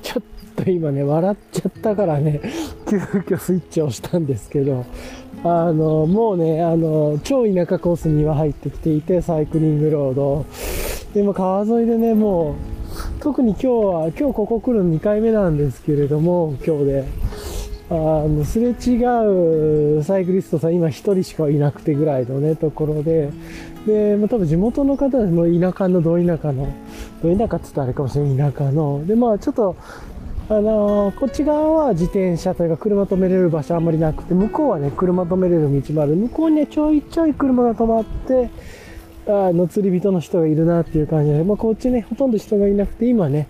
ちょっと今ね、笑っちゃったからね、急遽スイッチを押したんですけど、あの、もうね、あの、超田舎コースには入ってきていて、サイクリングロード。でも川沿いでね、もう、特に今日は、今日ここ来るの2回目なんですけれども、今日で。あの、すれ違うサイクリストさん、今1人しかいなくてぐらいのね、ところで、で、まあ、多分地元の方も田舎の、ど田舎の、田舎って言ったらあれかもしれない、田舎の。で、まあちょっと、あのー、こっち側は自転車というか車止めれる場所あんまりなくて、向こうはね、車止めれる道もある。向こうにね、ちょいちょい車が止まって、あの、釣り人の人がいるなっていう感じで、まあこっちね、ほとんど人がいなくて、今ね、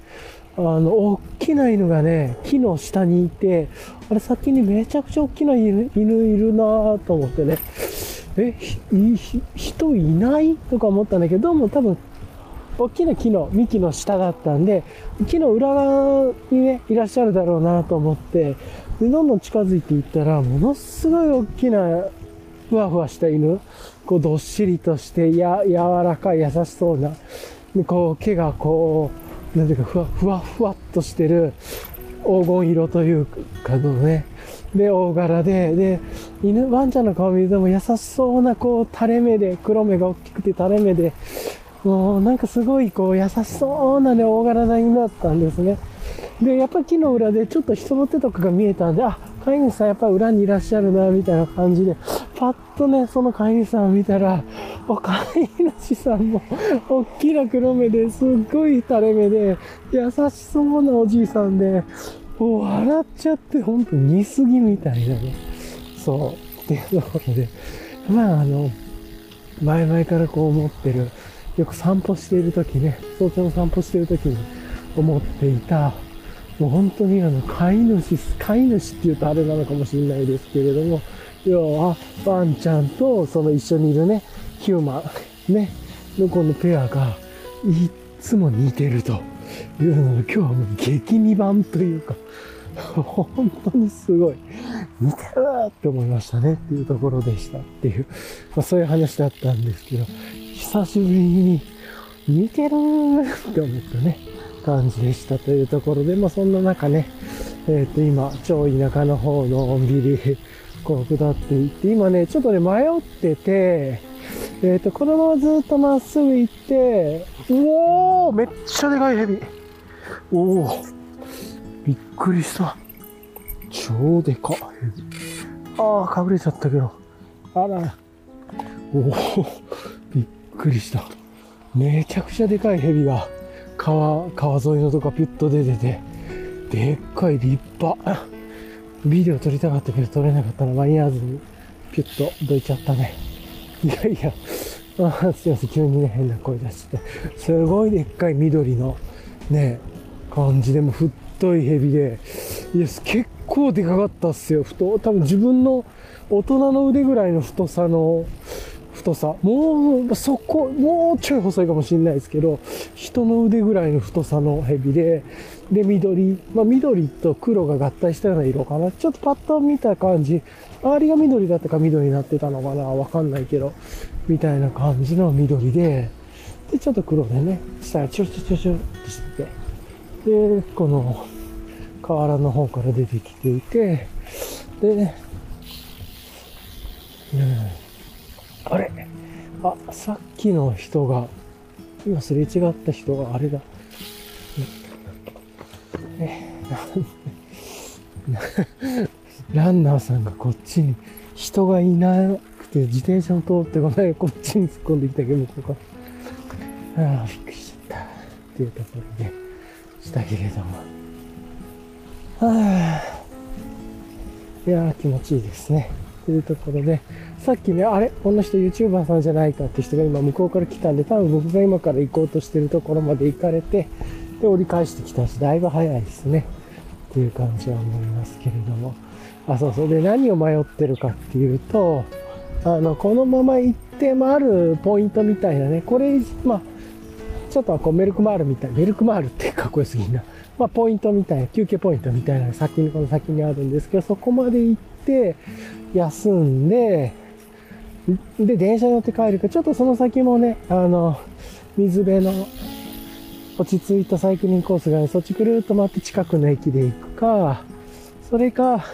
あの、大きな犬がね、木の下にいて、あれ先にめちゃくちゃ大きな犬いるなぁと思ってね、え、人いない？とか思ったんだけど、どうも多分、大きな木の、幹の下だったんで、木の裏側にね、いらっしゃるだろうなと思って、で、どんどん近づいていったら、ものすごい大きな、ふわふわした犬、こう、どっしりとして、や、柔らかい、優しそうな、でこう、毛がこう、なんていうか、ふわ、ふわふわっとしてる、黄金色というかのね、で、大柄で、で、犬、ワンちゃんの顔見るとも優しそうな、こう、垂れ目で、黒目が大きくて垂れ目で、もうなんかすごいこう優しそうなね、大柄な犬だったんですね。で、やっぱ木の裏でちょっと人の手とかが見えたんで、あ、飼い主さんやっぱ裏にいらっしゃるな、みたいな感じで、パッとね、その飼い主さんを見たら、お飼い主さんも、おっきな黒目ですっごい垂れ目で、優しそうなおじいさんで、もう笑っちゃって、ほんと似すぎみたいなね。そう。っていうところで、まああの、前々からこう思ってる、よく散歩している時ね、早朝の散歩している時に思っていた、もう本当にあの、飼い主、飼い主って言うとあれなのかもしれないですけれども、要は、ワンちゃんとその一緒にいるね、ヒューマン、ね、のこのペアが、いつも似てるというのが今日はもう激似版というか、本当にすごい、似てるって思いましたねっていうところでしたっていう、まあそういう話だったんですけど、久しぶりに似てるって思ったね、感じでしたというところで、まあそんな中ね、えっ、と今、超田舎の方のんびり、こう下っていって、今ね、ちょっとね、迷ってて、えっ、と、このままずっとまっすぐ行って、うおーめっちゃでかい蛇。おおびっくりした。超でかヘビ。ああ、隠れちゃったけど。あら。おおくりした。めちゃくちゃでかい蛇が川、川沿いのとこピュッと出てて、でっかい立派。ビデオ撮りたかったけど撮れなかったの間に合わずに、ピュッとどいちゃったね。いやいや、あすいません、急にね、変な声出して。すごいでっかい緑の、ね、感じでも太い蛇で、いや、結構でかかったっすよ。太、多分自分の大人の腕ぐらいの太さの太さ。もう、そこ、もうちょい細いかもしれないですけど、人の腕ぐらいの太さの蛇で、で、緑、まあ、緑と黒が合体したような色かな。ちょっとパッと見た感じ、周りが緑だったか緑になってたのかなわかんないけど、みたいな感じの緑で、で、ちょっと黒でね、下がチュルチュルチュルチュルってしてて、で、この、河原の方から出てきていて、で、うん、あれ？あ、さっきの人が、今すれ違った人があれだ。え、ランナーさんがこっちに人がいなくて自転車を通ってこないこっちに突っ込んできたけど、とか。ああ、びっくりしちゃった。っていうところでしたけれども。はあ、いや気持ちいいですね。というところで、さっきね、あれこの人 YouTuber さんじゃないかって人が今向こうから来たんで、多分僕が今から行こうとしてるところまで行かれて、で、折り返してきたし、だいぶ早いですね。っていう感じは思いますけれども。あ、そうそう。で、何を迷ってるかっていうと、あの、このまま行って回るポイントみたいなね、これ、まあ、ちょっとこうメルクマールみたい、メルクマールってかっこよすぎんな。まあ、ポイントみたいな、休憩ポイントみたいな先に、この先にあるんですけど、そこまで行って、休んで、で、電車乗って帰るか、ちょっとその先もね、あの、水辺の、落ち着いたサイクリングコースがあるそっちくるっと回って近くの駅で行くか、それか、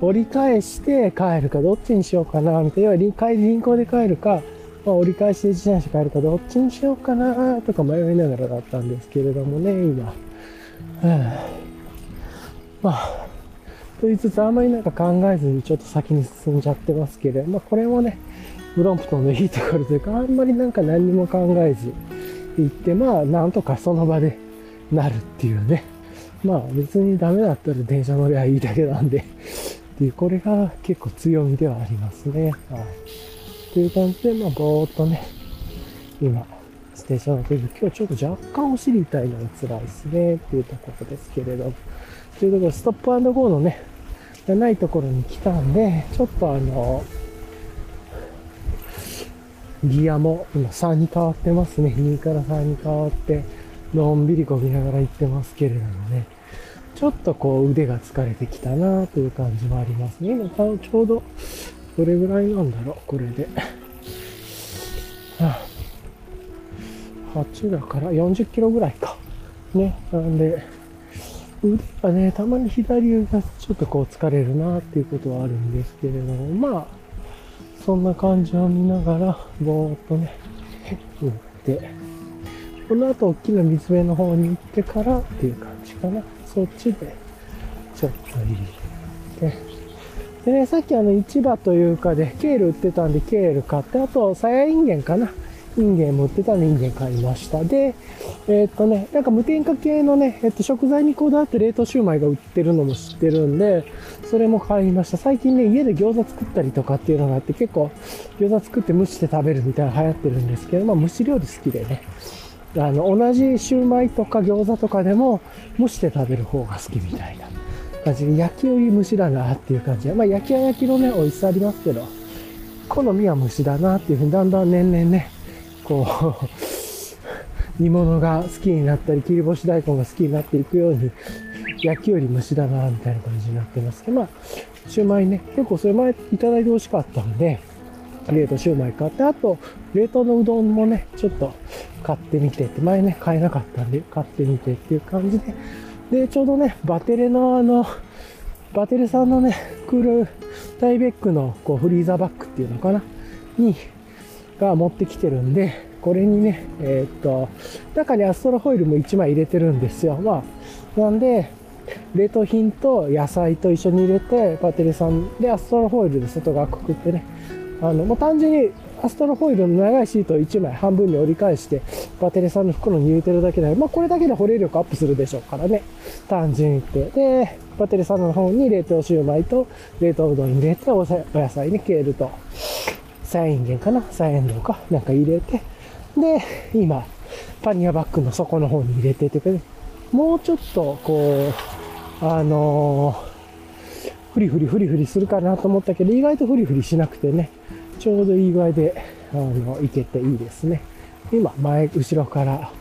折り返して帰るか、どっちにしようかな、みたいな。要は帰り輪行で帰るか、まあ、折り返して自転車帰るか、どっちにしようかな、とか迷いながらだったんですけれどもね、今。うん、まあ、と言いつつ、あんまりなんか考えずにちょっと先に進んじゃってますけれど、まあ、これもね、ブロンプトンのいいところというか、あんまりなんか何にも考えず行って、まあ、なんとかその場でなるっていうね。まあ、別にダメだったら電車乗りゃいいだけなんでっていう、これが結構強みではありますね。はい。という感じで、まあ、ぼーっとね、今、ステーションの時、今日ちょっと若干お尻痛いのが辛いですね、っていうところですけれど。というところ、ストップゴーのね、じゃないところに来たんで、ちょっとあの、ギアも今3に変わってますね。2から3に変わって、のんびりこぎながら行ってますけれどもね。ちょっとこう腕が疲れてきたなという感じもありますね。今ちょうどどれぐらいなんだろう、これで。8だから40キロぐらいか。ね。なんで、腕がね、たまに左腕がちょっとこう疲れるなっていうことはあるんですけれども、まあ、そんな感じを見ながら、ぼーっとね、行って、この後大きな水辺の方に行ってからっていう感じかな。そっちで、ちょっと入れて。でね、さっきあの市場というかで、ケール売ってたんでケール買って、あと、さやいんげんかな。インゲンも売ってたんでインゲン買いました。で、えー、っとね、なんか無添加系のね、えっと食材にこだわって冷凍シュウマイが売ってるのも知ってるんで、それも買いました。最近ね、家で餃子作ったりとかっていうのがあって、結構餃子作って蒸して食べるみたいな流行ってるんですけど、まあ蒸し料理好きでね。あの、同じシューマイとか餃子とかでも蒸して食べる方が好きみたいな感じで、焼きより蒸しだなっていう感じで、まあ焼きは焼きのね、美味しさありますけど、好みは蒸しだなっていうふうにだんだん年々ね、こう煮物が好きになったり、切り干し大根が好きになっていくように、焼きより蒸しだなみたいな感じになってますけど、まあ、シューマイね、結構それ前いただいて美味しかったんで、冷凍シューマイ買って、あと、冷凍のうどんもね、ちょっと買ってみてって、前ね、買えなかったんで、買ってみてっていう感じで、で、ちょうどね、バテレのあの、バテレさんのね、クールタイベックのこうフリーザーバッグっていうのかなに、が持ってきてるんで、これにね、えー、っと、中にアストロホイルも1枚入れてるんですよ。まあ、なんで、冷凍品と野菜と一緒に入れて、バテレさんでアストロホイルで外側くくってね、あの、もう単純にアストロホイルの長いシートを1枚半分に折り返して、バテレさんの袋に入れてるだけで、まあこれだけで保冷力アップするでしょうからね。単純に言って。で、バテレさんの方に冷凍シューマイと冷凍うどん入れて、お野菜にケールと、サインゲンかな？サイエンドか？なんか入れて、で、今、パニアバッグの底の方に入れてて、もうちょっと、こう、あのー、フリフリフリフリするかなと思ったけど、意外とフリフリしなくてね、ちょうどいい具合で、あの、いけていいですね。今、前、後ろから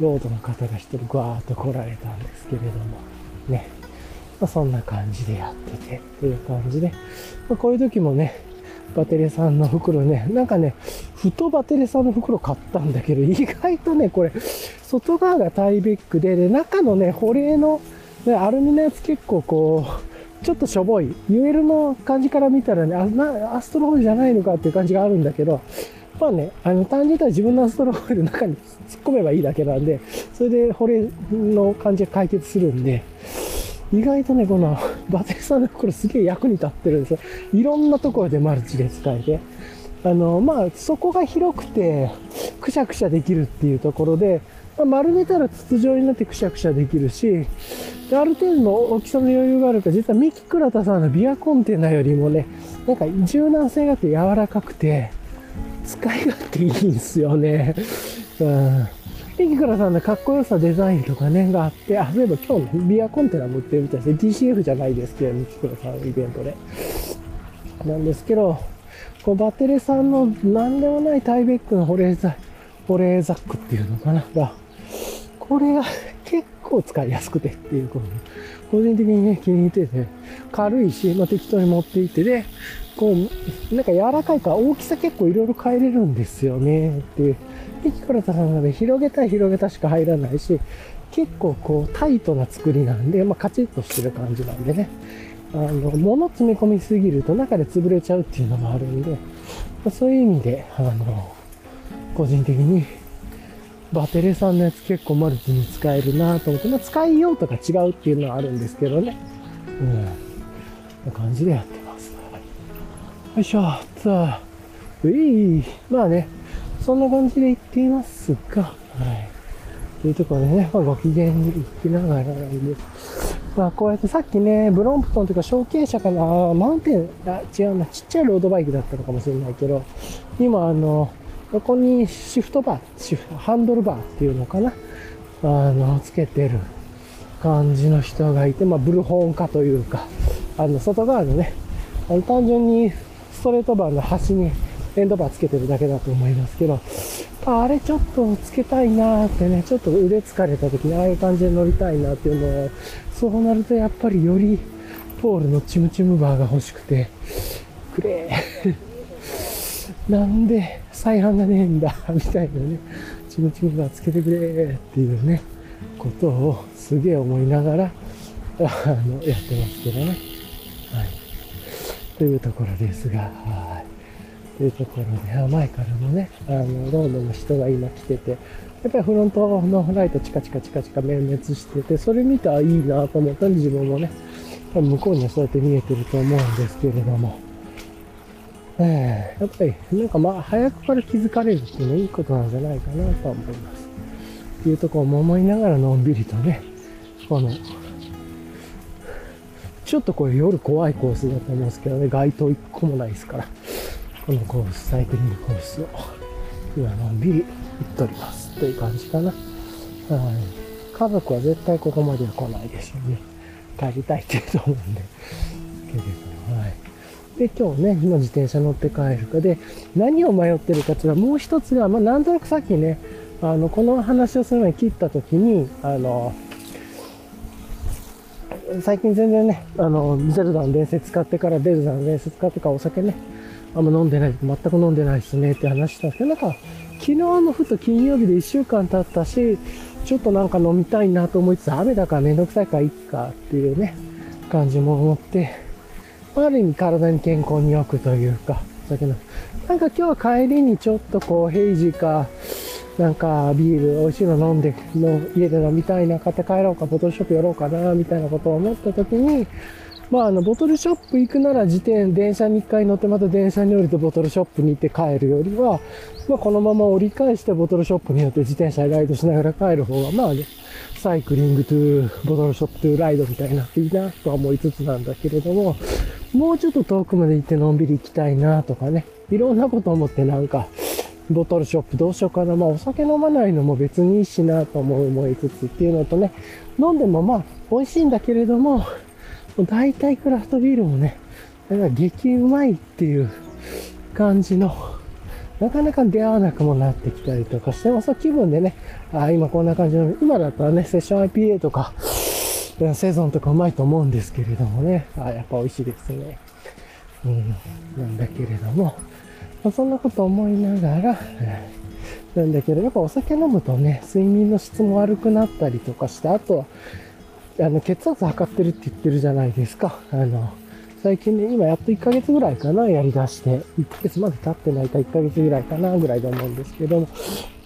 ロードの方が一人ぐわーっと来られたんですけれども、ね。まあ、そんな感じでやってて、っていう感じで、まあ、こういう時もね、バテレさんの袋ね、なんかね、ふとバテレさんの袋買ったんだけど、意外とね、これ、外側がタイベックで、で、中のね、保冷の、ね、アルミのやつ結構こう、ちょっとしょぼい。UL の感じから見たらね、あなアストロホイルじゃないのかっていう感じがあるんだけど、まあね、あの、単純に自分のアストロホイルの中に突っ込めばいいだけなんで、それで保冷の感じが解決するんで、意外とね、この バテさんの袋すげえ役に立ってるんですよ。いろんなところでマルチで使えて。あの、まあ、そこが広くて、くしゃくしゃできるっていうところで、まあ、丸めたら筒状になってくしゃくしゃできるし、ある程度の大きさの余裕があるから、実は三木倉田さんのビアコンテナよりもね、なんか柔軟性があって柔らかくて、使い勝手いいんですよね。うん駅からさんのかっこよさデザインとかね、があって、あ、そういえば今日ビアコンテナも売ってるみたいですね。DCF じゃないですけど、ミキクラさんのイベントで。なんですけど、こうバテレさんの何でもないタイベックの保冷ザ保冷ザックっていうのかな？が、これが 結構使いやすくてっていうこと個人的にね、気に入ってて、軽いし、まあ、適当に持っていってで、こう、なんか柔らかいから大きさ結構いろいろ変えれるんですよねってピコロタさんなので広げたい広げたしか入らないし、結構こうタイトな作りなんで、まあカチッとしてる感じなんでね。あの、物詰め込みすぎると中で潰れちゃうっていうのもあるんで、そういう意味で、あの、個人的にバテレさんのやつ結構マルチに使えるなと思って、まあ、使いようとか違うっていうのはあるんですけどね。うん。な感じでやってます。よいしょ、さあ、ういまあね、そんな感じで言っていますが、はい。というところでね、まあ、ご機嫌に行きながらなんで。まあ、こうやってさっきね、ブロンプトンというか、小径車かな、マウンテン、あ、違うな、ちっちゃいロードバイクだったのかもしれないけど、今、あの、ここにシフトバー、シフトハンドルバーっていうのかな、あの、つけてる感じの人がいて、まあ、ブルホーン化というか、あの、外側のね、あの単純にストレートバーの端にエンドバーつけてるだけだと思いますけど、あれちょっとつけたいなーってね、ちょっと腕疲れた時にああいう感じで乗りたいなっていうのは、そうなるとやっぱりよりポールのチムチムバーが欲しくて、くれー。なんで再販がねえんだ、みたいなね、チムチムバーつけてくれーっていうね、ことをすげえ思いながら、あの、やってますけどね。はい。というところですが、はい。というところで、前からもね、あの、ロードの人が今来てて、やっぱりフロントのライトチカチカチカチカ面滅してて、それ見たらいいなと思ったんで自分もね、向こうにはそうやって見えてると思うんですけれども、えー、やっぱりなんかまあ早くから気づかれるっていうのはいいことなんじゃないかなと思います。っていうところも思いながらのんびりとね、この、ちょっとこれ夜怖いコースだと思うんですけどね、街灯一個もないですから。このコース、サイクリングコースを、今のんびり行っております。という感じかな。はい。家族は絶対ここまでは来ないでしょうね。帰りたいって言うと思うんで。けれど、はい。で、今日ね、今自転車乗って帰るかで、何を迷ってるかっていうのは、もう一つが、まあ、なんとなくさっきね、あの、この話をする前に切った時に、あの、最近全然ね、あの、ゼルダの伝説使ってから、デルダの伝説使ってからお酒ね、あんま飲んでない、全く飲んでないですねって話したんですけど、なんか、昨日のふと金曜日で1週間経ったし、ちょっとなんか飲みたいなと思いつつ、雨だからめんどくさいからいっかっていうね、感じも思って、ある意味体に健康に良くというか、だけど、なんか今日は帰りにちょっとこう、ヘイジか、なんかビール美味しいの飲んで、の家で飲みたいな、買って帰ろうか、ボトルショップ寄ろうかな、みたいなことを思った時に、まあ、あの、ボトルショップ行くなら自転、電車に一回乗ってまた電車に降りてボトルショップに行って帰るよりは、まあ、このまま折り返してボトルショップによって自転車ライドしながら帰る方が、まあね、サイクリングトゥー、ボトルショップトゥーライドみたいな、いいなとは思いつつなんだけれども、もうちょっと遠くまで行ってのんびり行きたいなとかね、いろんなこと思ってなんか、ボトルショップどうしようかな。まあお酒飲まないのも別にいいしなと思いつつっていうのとね、飲んでもまあ美味しいんだけれども、大体クラフトビールもね、なんか激うまいっていう感じの、なかなか出会わなくもなってきたりとかしても、そう気分でね、あ今こんな感じの、今だったらね、セッション IPA とか、セゾンとかうまいと思うんですけれどもね、あやっぱ美味しいですね。うん、なんだけれども、まあ、そんなこと思いながら、なんだけど、やっぱお酒飲むとね、睡眠の質も悪くなったりとかして、あとは、あの、血圧測ってるって言ってるじゃないですか。あの、最近ね、今やっと1ヶ月ぐらいかな、やり出して。1ヶ月まで経ってないか1ヶ月ぐらいかな、ぐらいで思うんですけども。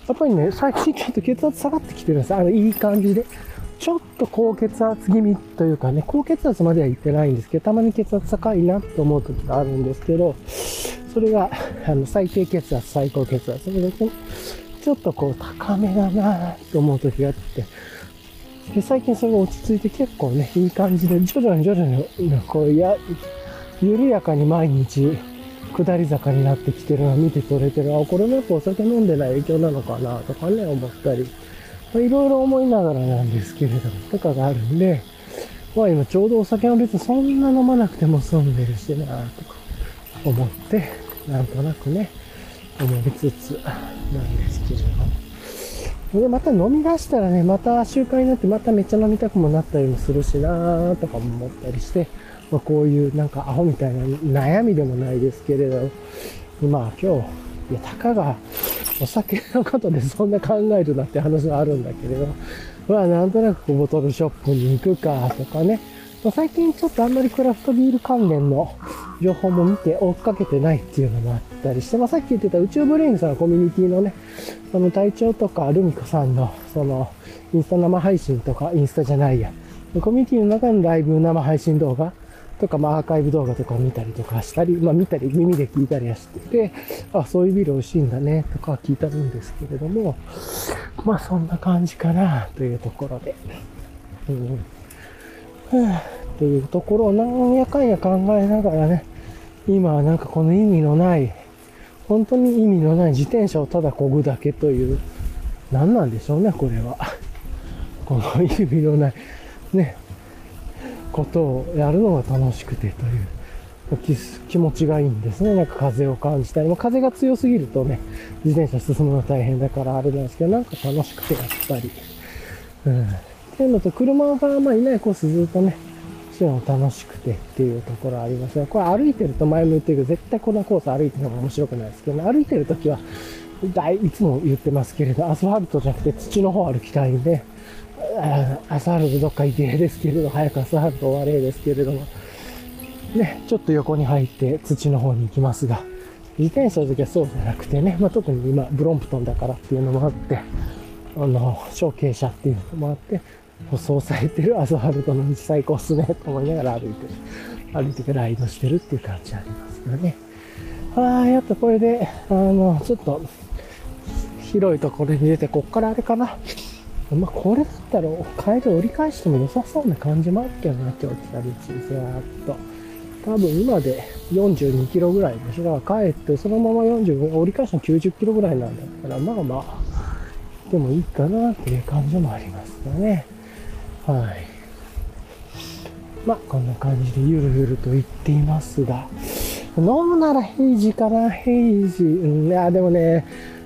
やっぱりね、最近ちょっと血圧下がってきてるんです。あの、いい感じで。ちょっと高血圧気味というかね、高血圧までは言ってないんですけど、たまに血圧高いなと思う時があるんですけど、それが、あの、最低血圧、最高血圧。それで、ちょっとこう、高めだなと思う時があって、で、最近それが落ち着いて結構ね、いい感じで、徐々に徐々に、こう、や、緩やかに毎日、下り坂になってきてるのを見て取れてる。あ、これもやっぱお酒飲んでない影響なのかなとかね、思ったり。まいろいろ思いながらなんですけれども、とかがあるんで、まあ今ちょうどお酒は別にそんな飲まなくても済んでるしな、とか思って、なんとなくね、思いつつなんですけれども。で、また飲み出したらね、また習慣になって、まためっちゃ飲みたくもなったりもするしなとか思ったりして、まあ、こういうなんかアホみたいな悩みでもないですけれど、まあ今日、いや、たかがお酒のことでそんな考えるなって話はあるんだけれど、まあなんとなくボトルショップに行くかとかね、ま、最近ちょっとあんまりクラフトビール関連の情報も見て追っかけてないっていうのもあったりして、まあ、さっき言ってた宇宙ブレインさんのコミュニティのね、その隊長とかルミコさんのそのインスタ生配信とか、インスタじゃないや、コミュニティの中のライブ生配信動画とか、まあ、アーカイブ動画とかを見たりとかしたり、まあ、見たり、耳で聞いたりはしてて、あ、そういうビール美味しいんだね、とか聞いたんですけれども、まあ、そんな感じかな、というところで。うん。というところをなんやかんや考えながらね、今はなんかこの意味のない、本当に意味のない自転車をただ漕ぐだけという、何なんでしょうね、これは。この意味のない、ね、ことをやるのが楽しくてという気持ちがいいんですね。なんか風を感じたり、も風が強すぎるとね、自転車進むの大変だからあれなんですけど、なんか楽しくてやっぱり。うん。っていうのと、車がまあいないコースずっとね、そういうの楽しくてっていうところあります。が、これ歩いてると前も言ってるけど、絶対このコース歩いてるのが面白くないですけど、ね、歩いてるときは、いつも言ってますけれど、アスファルトじゃなくて土の方歩きたいんで、アスファルトどっか行ってですけれど、早くアスファルト終われですけれども、ね、ちょっと横に入って土の方に行きますが、自転車の時はそうじゃなくてね、まあ、特に今、ブロンプトンだからっていうのもあって、あの、小傾斜っていうのもあって、舗装されてるアスファルトの道最高っすね、と思いながら歩いて。歩いてライドしてるっていう感じありますよね。ああ、やっとこれで、あの、ちょっと、広いところに出て、こっからあれかな。まあ、これだったら、帰り折り返しても良さそうな感じもあるけどな、今日来た道、ずーっと。多分今で42キロぐらいでしょ。だから帰ってそのまま40、折り返しの90キロぐらいなんだったら、まあまあ、でもいいかなっていう感じもありますよね。はい。まあ、こんな感じでゆるゆると言っていますが、飲むならヘイジかな、ヘイジ。うん、いや、でもね、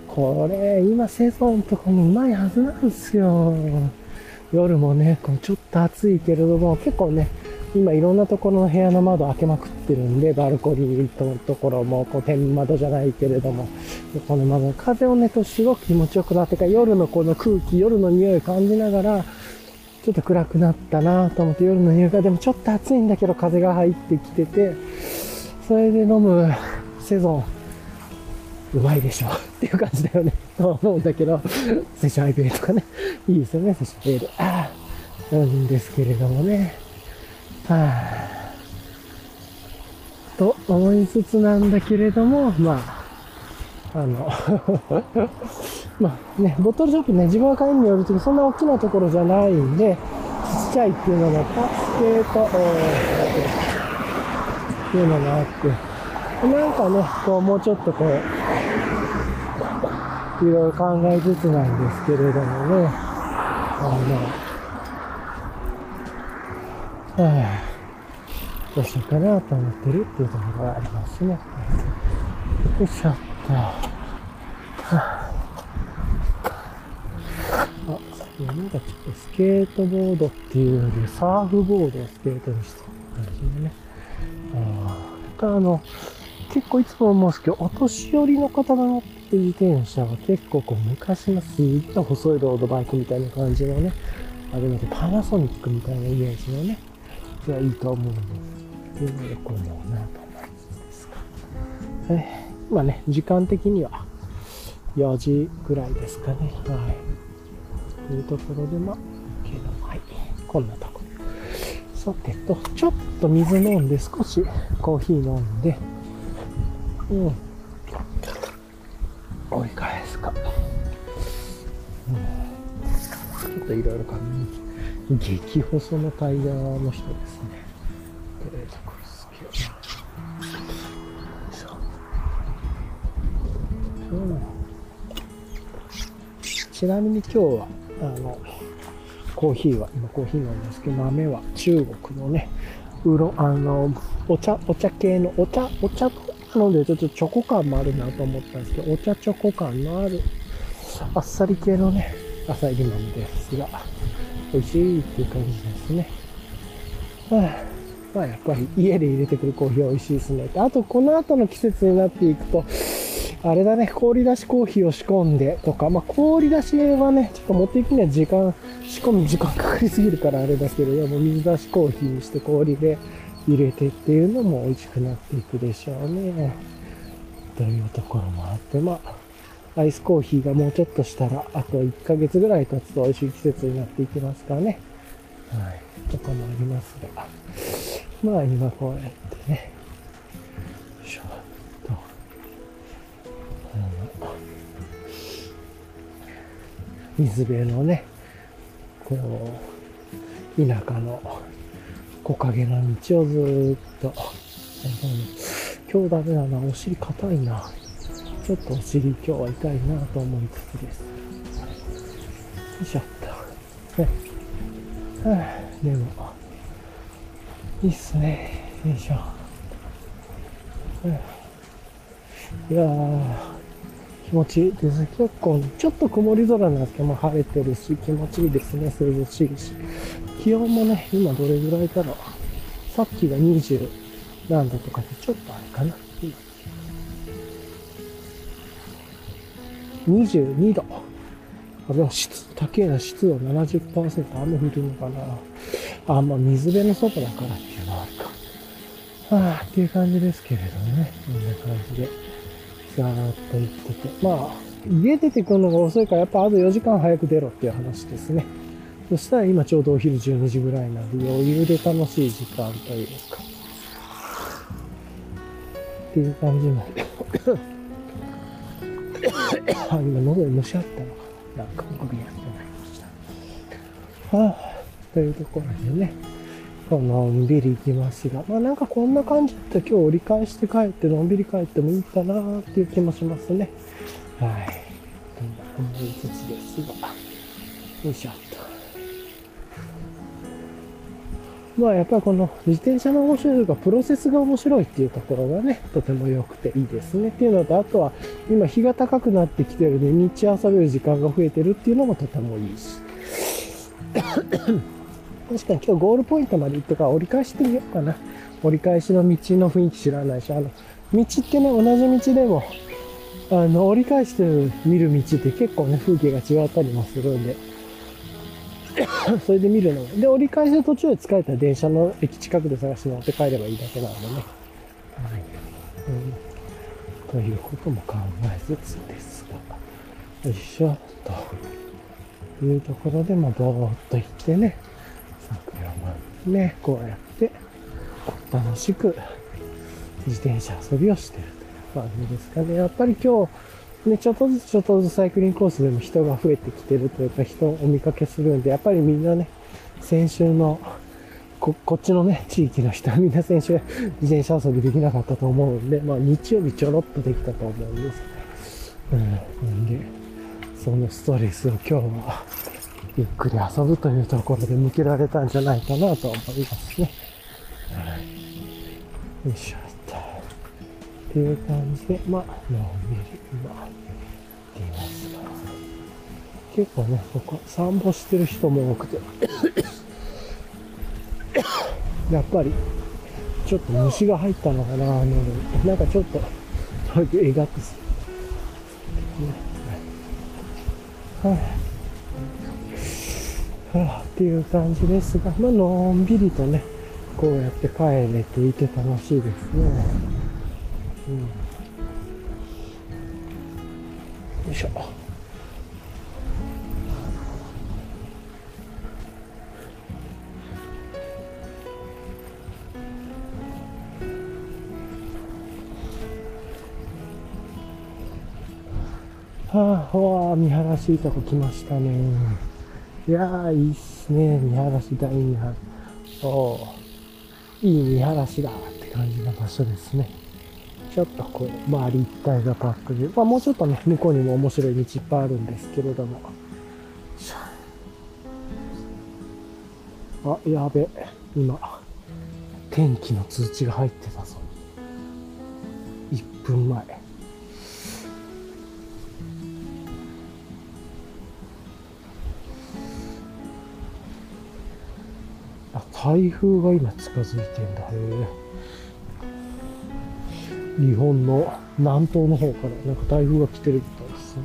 これ、今セゾンとかもうまいはずなんですよ。夜もね、こうちょっと暑いけれども、結構ね、今いろんなところの部屋の窓開けまくってるんで、バルコニーのところも、こう天窓じゃないけれども、この窓、風をね、とすごく気持ちよくなってか、夜のこの空気、夜の匂いを感じながら、ちょっと暗くなったなと思って夜の匂いが、でもちょっと暑いんだけど風が入ってきてて、それで飲むセゾン、うまいでしょ っていう感じだよね。と思うんだけど、セション IPA とかね、いいですよね、セション a ール。ああ、なんですけれどもね。はあ、と思いつつなんだけれども、まあ、あの まあね、ボトルショップね、自分が買いによるとそんな大きなところじゃないんで、ちっちゃいっていうのも、パスケート、っていうのがあって、なんかね、こう、もうちょっとこう、いろいろ考えつつなんですけれどもね、あの、はあ、どうしようかなと思ってるっていうところがありますね。よいしょ。あ、なんかちょっとスケートボードっていうよりサーフボードをスケートにした感じでね。ああの、結構いつも思うんですけど、お年寄りの方が乗って自転車は結構こう昔のすっごい細いロードバイクみたいな感じのね、あれのでパナソニックみたいなイメージのね、じゃいいと思うんですっていうのよく思うなと思うんですか。え今ね、時間的には4時ぐらいですかね。はい。というところで、まあ、けど、はい。こんなとこ。さてと、ちょっと水飲んで少しコーヒー飲んで、うん。追い返すか。うん。ちょっといろいろ考え激細のタイヤの人ですね。えーと、これすげえな。ちなみに今日は、あの、コーヒーは、今コーヒーなんですけど、豆は中国のね、うろ、あの、お茶、お茶系の、お茶、お茶なので、ちょっとチョコ感もあるなと思ったんですけど、お茶チョコ感のある、あっさり系のね、朝入り豆ですが、美味しいっていう感じですね。はあ、まあやっぱり家で入れてくるコーヒーは美味しいですね。あと、この後の季節になっていくと、あれだね、氷出しコーヒーを仕込んでとか、まあ、氷出しはね、ちょっと持っていくには時間、仕込む時間かかりすぎるからあれだけども、水出しコーヒーにして氷で入れてっていうのも美味しくなっていくでしょうね。というところもあって、まあ、アイスコーヒーがもうちょっとしたら、あと1ヶ月ぐらい経つと美味しい季節になっていきますからね。はい。とかもありますが。まあ今こうやってね、よいしょ水辺のね、こう、田舎の木陰の道をずーっと、今日ダメだな、お尻硬いな。ちょっとお尻今日は痛いなと思いつつです。よいしょっと。ね。はあ、でも、いいっすね。よいしょ。いやー、気持ちいいです。結構、ちょっと曇り空なんですけど、まあ、晴れてるし、気持ちいいですね。涼しいし。気温もね、今どれぐらいだろう。さっきが20何度とかで、ちょっとあれかな。22度。あ、でも湿、高いな、湿度70%、雨降るのかな。あ、まあ水辺の外だからっていうのはあるか。はあ、っていう感じですけれどもね。こんな感じで、ザーっと行ってて。まあ、家出てくるのが遅いから、やっぱあと4時間早く出ろっていう話ですね。そしたら今ちょうどお昼12時ぐらいなんで余裕で楽しい時間というか。っていう感じなんで。あ、今喉に虫あったのかな。なんか僕やってまいりました。はあ、というところでね、このんびり行きますが、まあなんかこんな感じだと今日折り返して帰ってのんびり帰ってもいいかなっていう気もしますね。はい。そんな思いつつですが。よいしょっと。まあやっぱりこの自転車の面白いというか、プロセスが面白いっていうところがね、とても良くていいですねっていうのと、あとは今日が高くなってきてるんで、日中遊べる時間が増えてるっていうのもとてもいいし。確かに今日ゴールポイントまで行ってから折り返してみようかな。折り返しの道の雰囲気知らないし、あの、道ってね、同じ道でも、あの、折り返して見る道って結構ね、風景が違ったりもするんで、それで見るので、折り返しの途中で疲れた電車の駅近くで探して乗って帰ればいいだけなのでね。はい。うん、ということも考えつつですが。よいしょ、というところで、まあ、ぼーっと行ってね、ね、こうやって、楽しく自転車遊びをしてるという感じですかね。やっぱり今日、ね、ちょっとずつちょっとずつサイクリングコースでも人が増えてきてるというか、人をお見かけするんで、やっぱりみんなね、先週の、こ、こっちのね、地域の人はみんな先週自転車遊びできなかったと思うんで、まあ日曜日ちょろっとできたと思うんです。うん。なんで、そのストレスを今日は、ゆっくり遊ぶというところで向けられたんじゃないかなと思いますね。はい。よいしょ。っと。っていう感じで、まあ、のんびり、今、ていますが、結構ね、ここ散歩してる人も多くて、やっぱり、ちょっと虫が入ったのかな、あの、なんかちょっと、えがってす。はい、あ、っていう感じですが、まあのんびりとね、こうやって帰れていて楽しいですね。うん、よいしょはあ、わあ、見晴らしいとこ来ましたね。いやー、いいっすね。見晴らし大見晴らおいい見晴らしだって感じの場所ですね。ちょっとこう、周り一帯がパックで、まあもうちょっとね、向こうにも面白い道いっぱいあるんですけれども。あ、やべ。今、天気の通知が入ってたぞ。1分前。あ、台風が今近づいてんだ。へえ。日本の南東の方からなんか台風が来てるみたいですね。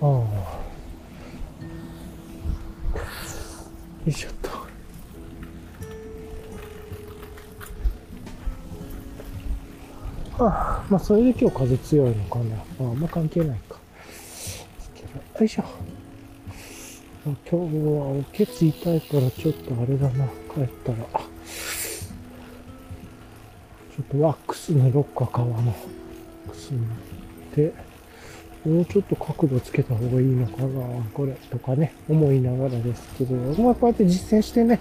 ああ。よいしょっと。ああ、まあそれで今日風強いのかな。ああんま関係ないか。よいしょ。今日はおケツ痛いからちょっとあれだな。帰ったら。ちょっとワックス塗ろっか、皮の。ワックス塗って、もうちょっと角度つけた方がいいのかな、これ、とかね、思いながらですけど、まあこうやって実践してね、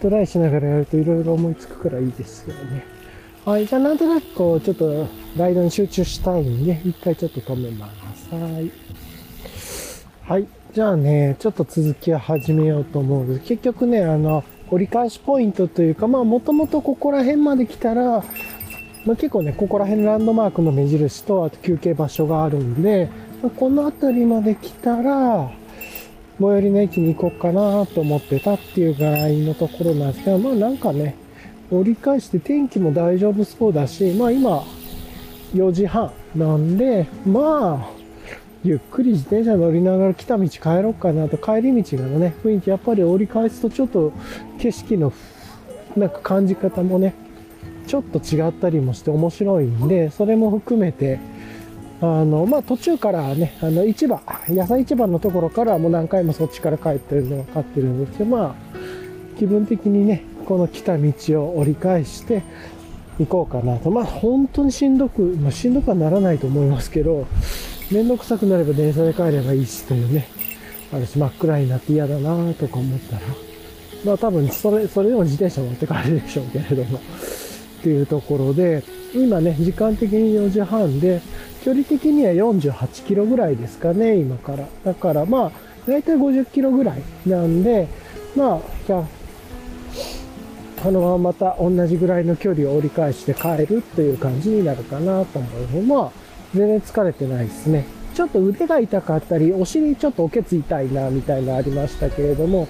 トライしながらやるといろいろ思いつくからいいですよね。はい、じゃあなんとなくこう、ちょっとライドに集中したいんで、一回ちょっと止めます。はい。はい。じゃあね、ちょっと続きを始めようと思うんです。結局ね、あの、折り返しポイントというか、まあ、もともとここら辺まで来たら、まあ、結構ね、ここら辺ランドマークの目印と、あと休憩場所があるんで、まあ、この辺りまで来たら、最寄りの駅に行こうかなと思ってたっていうぐらいのところなんですけど、まあなんかね、折り返して天気も大丈夫そうだし、まあ今、4時半なんで、まあ、ゆっくり自転車乗りながら来た道帰ろうかなと、帰り道がね、雰囲気やっぱり折り返すとちょっと景色のなんか感じ方もね、ちょっと違ったりもして面白いんで、それも含めて、あの、まあ、途中からね、あの、市場、野菜市場のところからもう何回もそっちから帰ってるの分かってるんですけど、まあ、気分的にね、この来た道を折り返して行こうかなと。まあ、本当にしんどく、まあ、しんどくはならないと思いますけど、めんどくさくなれば電車で帰ればいいしというね、あるし真っ暗になって嫌だなとか思ったら、まあ多分それ、それでも自転車持って帰るでしょうけれども、っていうところで、今ね、時間的に4時半で、距離的には48キロぐらいですかね、今から。だからまあ、だいたい50キロぐらいなんで、まあ、じゃあ、あのまままた同じぐらいの距離を折り返して帰るっていう感じになるかなと思う。まあ、全然疲れてないですね。ちょっと腕が痛かったり、お尻ちょっとおけつ痛いな、みたいなありましたけれども、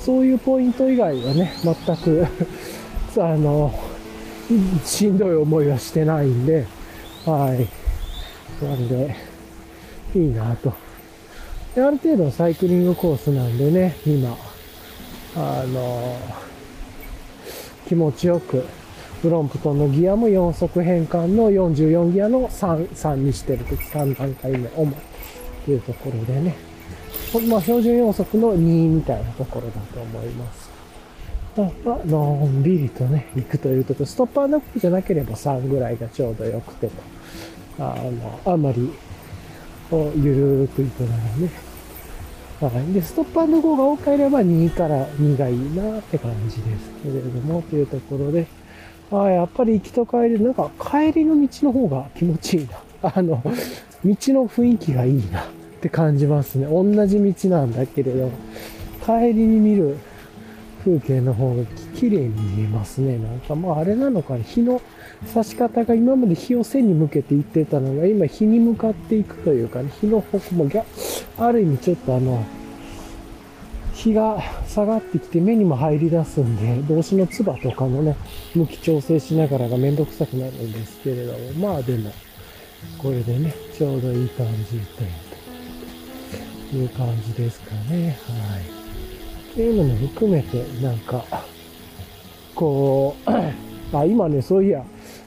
そういうポイント以外はね、全く あの、しんどい思いはしてないんで、はい。なんで、いいなと。ある程度のサイクリングコースなんでね、今、あの、気持ちよくブロンプトンのギアも4速変換の44ギアの3、3にしてるとき、3段階目、主というところでね。まあ、標準4速の2みたいなところだと思います。まあ、のんびりとね、行くというとこ、ストッパーなくじゃなければ3ぐらいがちょうど良くてと。あの、あまり、ゆるーく行くならね。はい。で、ストッパーの5が多ければ2から2がいいなって感じですけれども、というところで、あ、やっぱり行きと帰り、なんか帰りの道の方が気持ちいいな。あの、道の雰囲気がいいなって感じますね。同じ道なんだけれど、帰りに見る風景の方が綺麗に見えますね。なんかまああれなのか、日の差し方が今まで日を背に向けて行ってたのが、今日に向かっていくというかね、日の方向もギャある意味ちょっとあの、日が下がってきて目にも入り出すんで、帽子のつばとかもね、向き調整しながらがめんどくさくなるんですけれども、まあでも、これでね、ちょうどいい感じという感じですかね。はい。っていうのも含めて、なんか、こう、あ、今ね、そういや、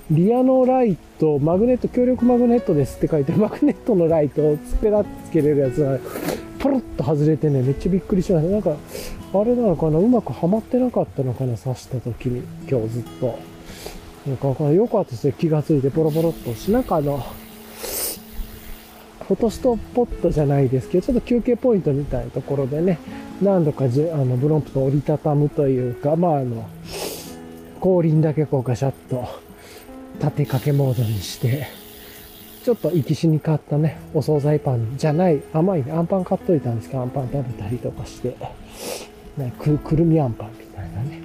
リアのライト、マグネット、強力マグネットですって書いて、マグネットのライトをつけらつけれるやつがポロッと外れてね、めっちゃびっくりしました。なんか、あれなのかなうまくはまってなかったのかな刺した時に、今日ずっと。なんか、かよかったですね。気がついてポロポロっとし。なんかあの、フォトストポットじゃないですけど、ちょっと休憩ポイントみたいなところでね、何度かじあのブロンプと折りたたむというか、まああの、後輪だけこうガシャッと縦掛けモードにして、ちょっと行きしに買ったね、お惣菜パンじゃない、甘い、ね、アンパン買っといたんですけど、アンパン食べたりとかして、ね、くくるみあんパンみたいなね。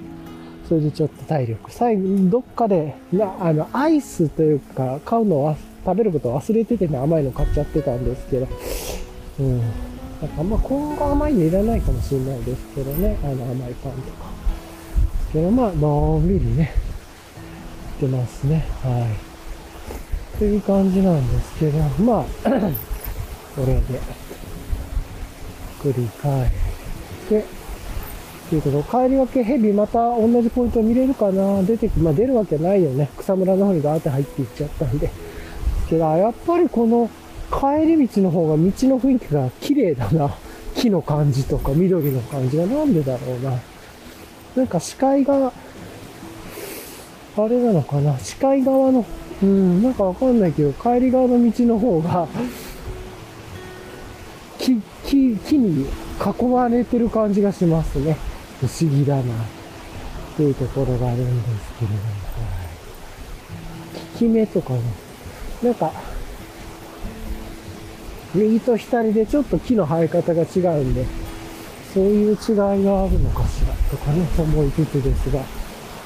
それでちょっと体力。最後、どっかで、な、あの、アイスというか、買うのは、食べること忘れててね、甘いの買っちゃってたんですけど、うん。なんかあんま今後甘いのいらないかもしれないですけどね、あの甘いパンとか。けどまあ、のんびりね、ってますね。はい。っていう感じなんですけど、まあ、これで、繰り返して、ということ帰り分けヘビまた同じポイント見れるかな出てき、まあ出るわけないよね。草むらの方にガーって入っていっちゃったんで。けど、やっぱりこの帰り道の方が道の雰囲気が綺麗だな。木の感じとか緑の感じがなんでだろうな。なんか視界が、あれなのかな視界側の、うん、なんかわかんないけど、帰り側の道の方が、木、木、木に囲まれてる感じがしますね。不思議だな。っていうところがあるんですけれども。効き目とかね、なんか、右と左でちょっと木の生え方が違うんで、そういう違いがあるのかしらとかね、思いつつですが。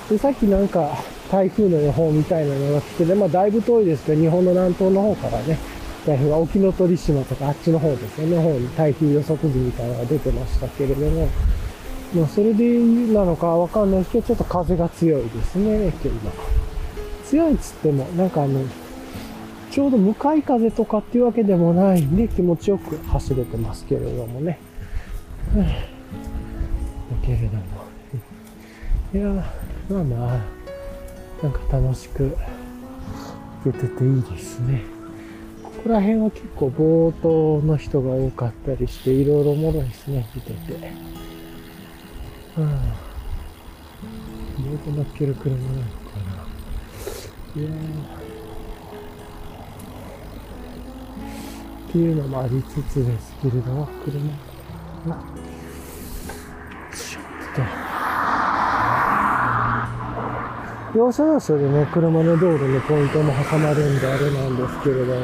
で、さっきなんか台風の予報みたいなのが来てね、まあだいぶ遠いですけど、日本の南東の方からね、台風が沖ノ鳥島とかあっちの方ですよね、方に台風予測図みたいなのが出てましたけれども、まあそれでいいなのかわかんないですけど、ちょっと風が強いですね、今日。強いっつっても、なんかあの、ちょうど向かい風とかっていうわけでもないんで気持ちよく走れてますけれどもね。だけれども。いや、まあまあ、なんか楽しく行けてていいですね。ここら辺は結構冒頭の人が多かったりして、いろいろおもろいですね、見てて。うん。ボート乗っける車なのかな。いやーっていうのもありつつですけれども、車、ちょっと、要所要所でね、車の道路のポイントも挟まるんであれなんですけれども、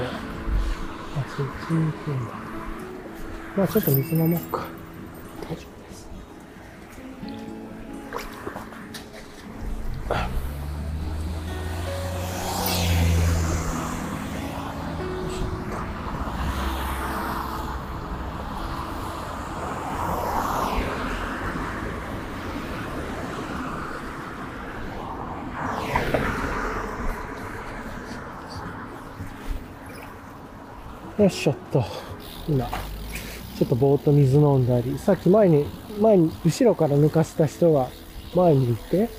あ、そっちに行くんだ。まあちょっと水飲もうか。大丈夫です。よいしょっと。今、ちょっとぼーっと水飲んだり、さっき前に、前に、後ろから抜かした人が前にいて、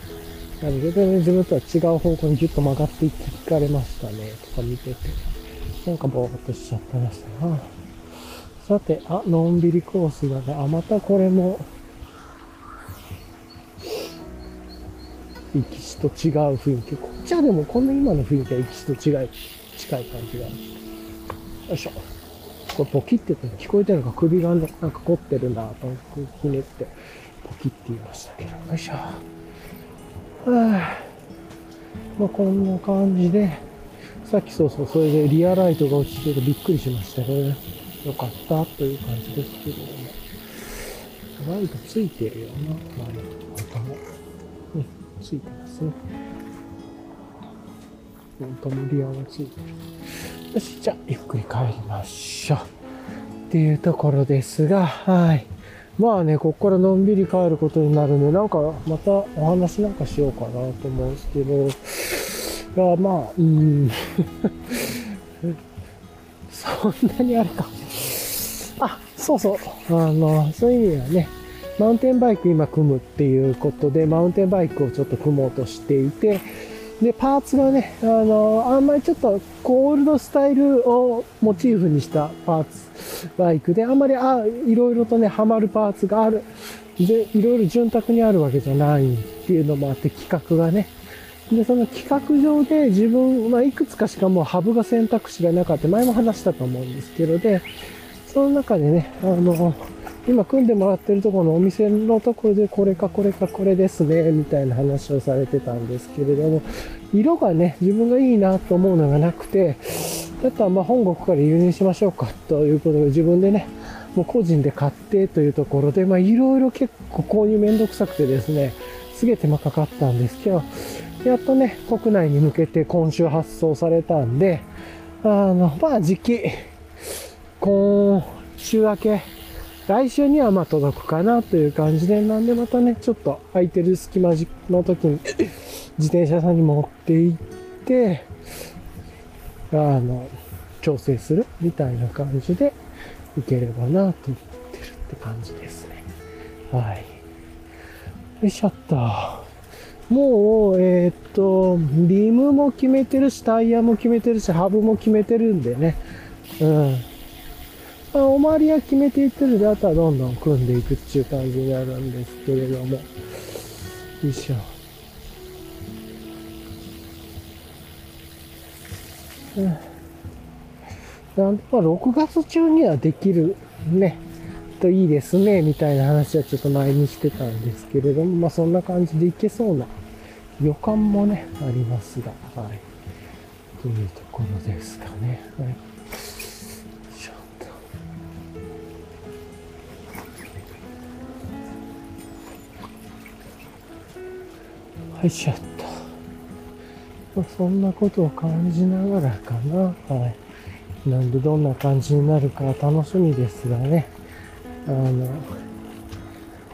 なので、全然自分とは違う方向にギュッと曲がっていって聞かれましたね、とか見てて。なんかぼーっとしちゃってましたな。さて、あ、のんびりコースだね。あ、またこれも、行き地と違う雰囲気。こっちはでもこんな今の雰囲気は行き地と違い、近い感じがある。よいしょ。これポキって言って聞こえてるのか首がなんか凝ってるなとひねってポキって言いましたけど。よいしょ。はあ、まあこんな感じで、さっきそうそう、それでリアライトが落ちててびっくりしましたね。よかったという感じですけども。ライトついてるよな、前の頭。うん、ついてますね。本当にリアがついてる。よし、じゃあ、ゆっくり帰りましょう。っていうところですが、はい。まあね、ここからのんびり帰ることになるんで、なんか、またお話なんかしようかなと思うんですけど、いや、まあ、うん。そんなにあれか。あ、そうそう。あの、そういう意味ではね、マウンテンバイク今組むっていうことで、マウンテンバイクをちょっと組もうとしていて、で、パーツがね、あの、あんまりちょっとコールドスタイルをモチーフにしたパーツ、バイクで、あんまり、あ、いろいろとね、ハマるパーツがある。で、いろいろ潤沢にあるわけじゃないっていうのもあって、企画がね。で、その企画上で自分、まあ、いくつかしかもうハブが選択肢がなかった。前も話したと思うんですけど、で、その中でね、あの、今組んでもらってるところのお店のところでこれかこれかこれですね、みたいな話をされてたんですけれども、色がね、自分がいいなと思うのがなくて、だったらまあ本国から輸入しましょうかということで自分でね、もう個人で買ってというところで、まあいろいろ結構購入めんどくさくてですね、すげえ手間かかったんですけど、やっとね、国内に向けて今週発送されたんで、あの、まあ時期、今週明け、来週にはま届くかなという感じで、なんでまたね、ちょっと空いてる隙間の時に自転車さんに持って行って、あの、調整するみたいな感じでいければなと思ってるって感じですね。はい。よいしょっと。もう、えー、っと、リムも決めてるし、タイヤも決めてるし、ハブも決めてるんでね。うん。まあ、おまわりは決めていってるんで、あとはどんどん組んでいくっていう感じになるんですけれども。よいしょ。うん。なんで、まあ、6月中にはできるね、といいですね、みたいな話はちょっと前にしてたんですけれども、まあそんな感じでいけそうな予感もね、ありますが、はい。というところですかね。はい。と。はい、しょっと。まあ、そんなことを感じながらかな。はい。なんでどんな感じになるか楽しみですがね。あの、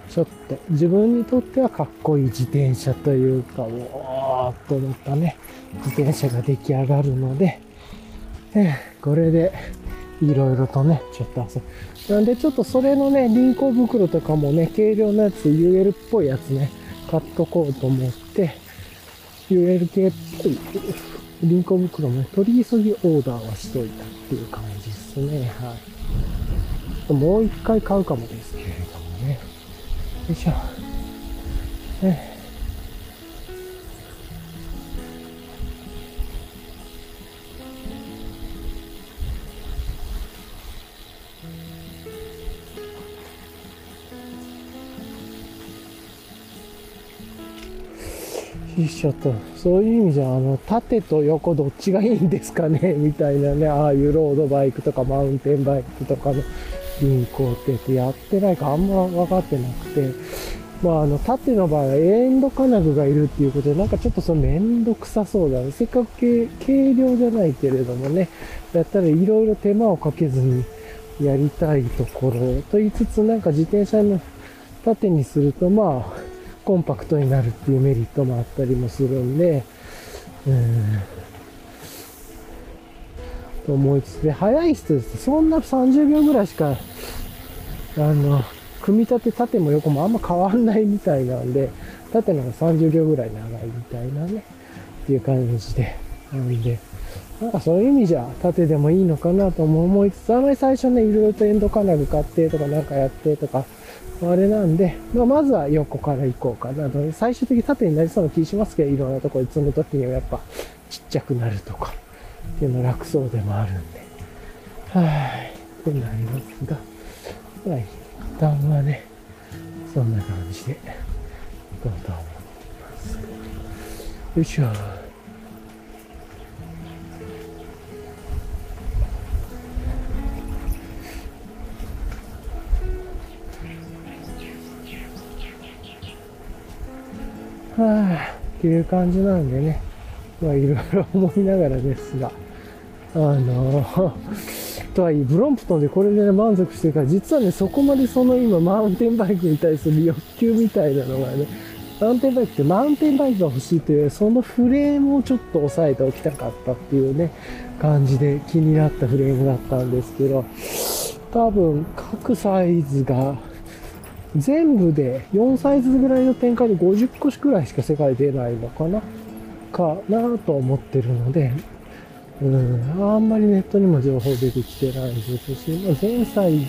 ちょっと自分にとってはかっこいい自転車というか、おーっと思ったね、自転車が出来上がるので、えこれでいろいろとね、ちょっと遊ぶ。なんでちょっとそれのね、輪行袋とかもね、軽量なやつ、UL っぽいやつね、買っとこうと思って、UL 系っぽい輪行袋もね、取り急ぎオーダーはしといたっていう感じですね。はい。もう一回買うかもですけれどもね。よいしょ。ねよいしょと。そういう意味じゃ、あの、縦と横どっちがいいんですかねみたいなね、ああいうロードバイクとかマウンテンバイクとかの輪行ってやってないかあんま分かってなくて、まあ、あの、縦の場合はエンド金具がいるっていうことで、なんかちょっとそのめんどくさそうだね。せっかく軽量じゃないけれどもね、やったらいろいろ手間をかけずにやりたいところと言いつつ、なんか自転車の縦にすると、まあ、コンパクトになるっていうメリットもあったりもするんで、うん、と思いつつで、早い人です。そんな30秒ぐらいしか、あの、組み立て縦も横もあんま変わんないみたいなんで、縦のが30秒ぐらい長いみたいなね、っていう感じで、なんで、なんかそういう意味じゃ縦でもいいのかなとも思いつつ、あんまり最初ね、いろいろとエンド金具買ってとかなんかやってとか、あれなんで、まあ、まずは横から行こうかなと。最終的に縦になりそうな気しますけど、いろんなところに積むときにはやっぱちっちゃくなるとか。っていうの楽そうでもあるんで。はい。ってなりますが、まあ、一旦はね、そんな感じで、どうと思ってます。よいしょ。はあ、っていう感じなんでね、まあいろいろ思いながらですが、あの、とはいえ、ブロンプトンでこれで、ね、満足してるから、実はね、そこまでその今、マウンテンバイクに対する欲求みたいなのがね、マウンテンバイクってマウンテンバイクが欲しいという、そのフレームをちょっと押さえておきたかったっていうね、感じで気になったフレームだったんですけど、多分各サイズが全部で4サイズぐらいの展開で50個くらいしか世界出ないのかな？かなと思ってるので、うん、あんまりネットにも情報出てきてないですし、まあ、全サイズ、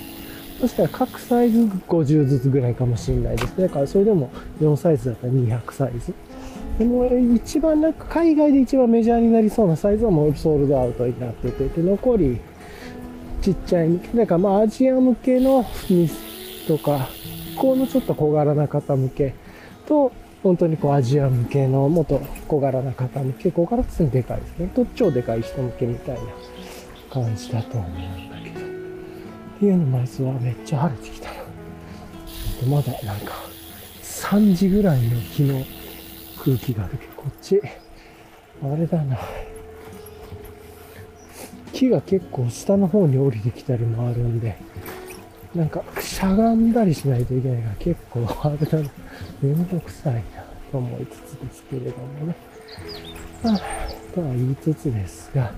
もしたら各サイズ50ずつぐらいかもしれないですね。だからそれでも4サイズだったら200サイズ。でも一番なんか海外で一番メジャーになりそうなサイズはもうソールドアウトになってて、で残りちっちゃい、だかまあアジア向けのミスとか、このちょっと小柄な方向けと、本当にこうアジア向けのもっと小柄な方向け、小柄ってでかいですね。と超でかい人向けみたいな感じだと思うんだけど。っていうのまずはめっちゃ晴れてきたな。まだなんか3時ぐらいの日の空気があるけど、こっち、あれだな。木が結構下の方に降りてきたりもあるんで、なんかしゃがんだりしないといけないから結構あれだな。めんどくさいなと思いつつですけれどもね。あ、とは言いつつですが、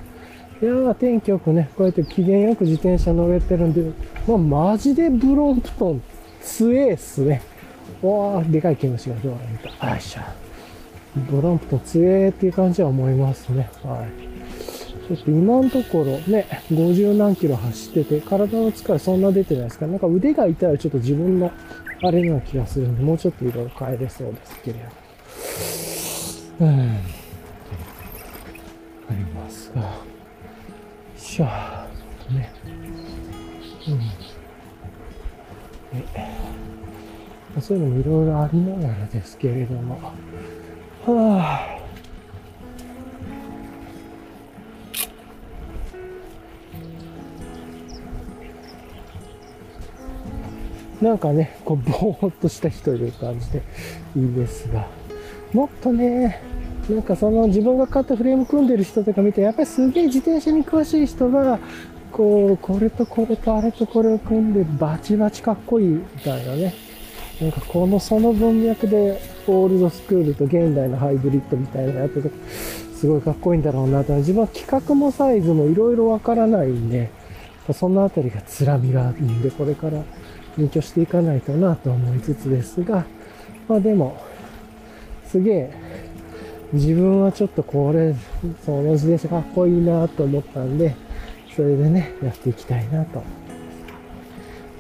いやー、天気よくね、こうやって機嫌よく自転車乗れてるんで、まあ、マジでブロンプトン強えっすね。わー、でかい毛虫がドアにいた。あいしゃ。ブロンプトン強えっていう感じは思いますね。はい。ちょっと今のところね、50何キロ走ってて、体の疲れそんな出てないですから、なんか腕が痛いらちょっと自分のあれな気がするんで、もうちょっといろいろ変えれそうですけれど。うん。ありますが。しゃあ、ね。うん。え、そういうのもいろいろありながらですけれども。はあ。なんかね、こう、ぼーっとした人いる感じでいいですが、もっとね、なんかその自分が買ったフレーム組んでる人とか見て、やっぱりすげえ自転車に詳しい人が、こう、これとこれとあれとこれを組んでバチバチかっこいいみたいなね。なんかこのその文脈でオールドスクールと現代のハイブリッドみたいなやつすごいかっこいいんだろうなと。自分は規格もサイズもいろいろわからないんで、そのあたりがつらみがあるんで、これから勉強していかないとなと思いつつですが、まあでも、すげえ自分はちょっとこれ、その自転車かっこいいなと思ったんで、それでね、やっていきたいなと。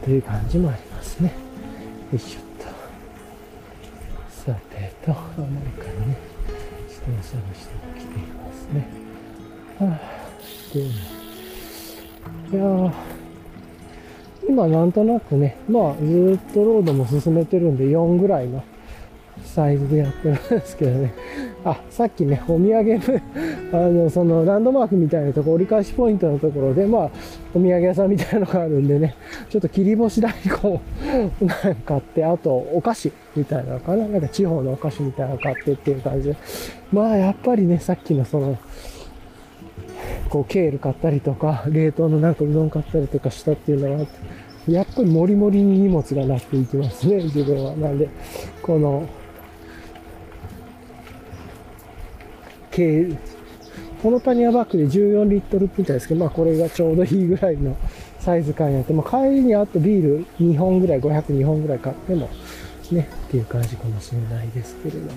という感じもありますね。よいしょっと。さてと、前からね、自転車の人が来ていますね。はぁあ、で、いやー、今なんとなくね、まあずっとロードも進めてるんで4ぐらいのサイズでやってるんですけどね。あ、さっきね、お土産の あの、そのランドマークみたいなとこ、折り返しポイントのところで、まあ、お土産屋さんみたいなのがあるんでね、ちょっと切り干し大根 なんか買って、あとお菓子みたいなのかな、なんか地方のお菓子みたいなの買ってっていう感じで、まあ、やっぱりね、さっきのその、こう、ケール買ったりとか、冷凍のなんかうどん買ったりとかしたっていうのがあって、やっぱりもりもりに荷物がなっていきますね、自分は。なんで、この、計、このパニアバッグで14リットルみたいですけど、まあこれがちょうどいいぐらいの サイズ感やって、まあ帰りにあとビール2本ぐらい、502本ぐらい買っても、ね、っていう感じかもしれないですけれども。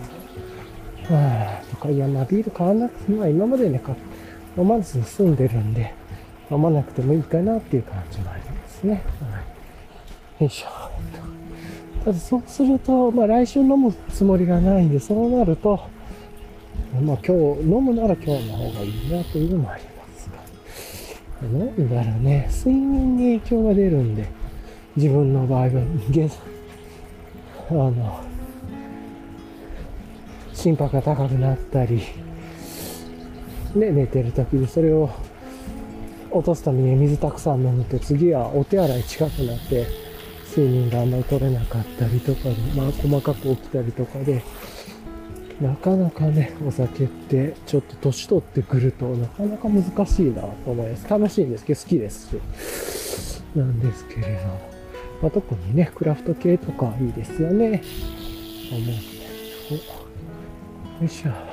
はあ、とか、いや、まあビール買わなくて、まあ今までね、買って飲まずに済んでるんで、飲まなくてもいいかなっていう感じもありますね。はい。よいしょ。ただそうすると、まあ来週飲むつもりがないんで、そうなると、まあ今日、飲むなら今日の方がいいなというのもありますが。飲んだらね、睡眠に影響が出るんで、自分の場合は、あの、心拍が高くなったり、ね、寝てる時にそれを落とすために水たくさん飲むと次はお手洗い近くなって睡眠があんまり取れなかったりとかで、まあ細かく起きたりとかで、なかなかね、お酒ってちょっと年取ってくるとなかなか難しいなと思います。楽しいんですけど好きですし。なんですけれど。まあ、特にね、クラフト系とかいいですよね。思うんで。よいしょ。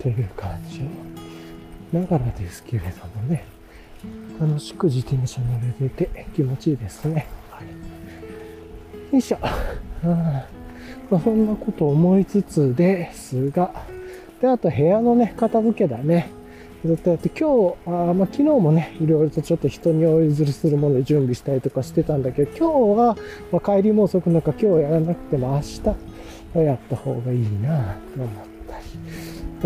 という感じながらですけれどもね。楽しく自転車乗れてて気持ちいいですね。はい、よいしょ。まあ、そんなこと思いつつですが、で、あと部屋のね、片付けだね。ずっとやって、今日、あまあ、昨日もね、いろいろとちょっと人にお譲りするもので準備したりとかしてたんだけど、今日は、まあ、帰りも遅くなんか今日やらなくても明日はやった方がいいなと思っ。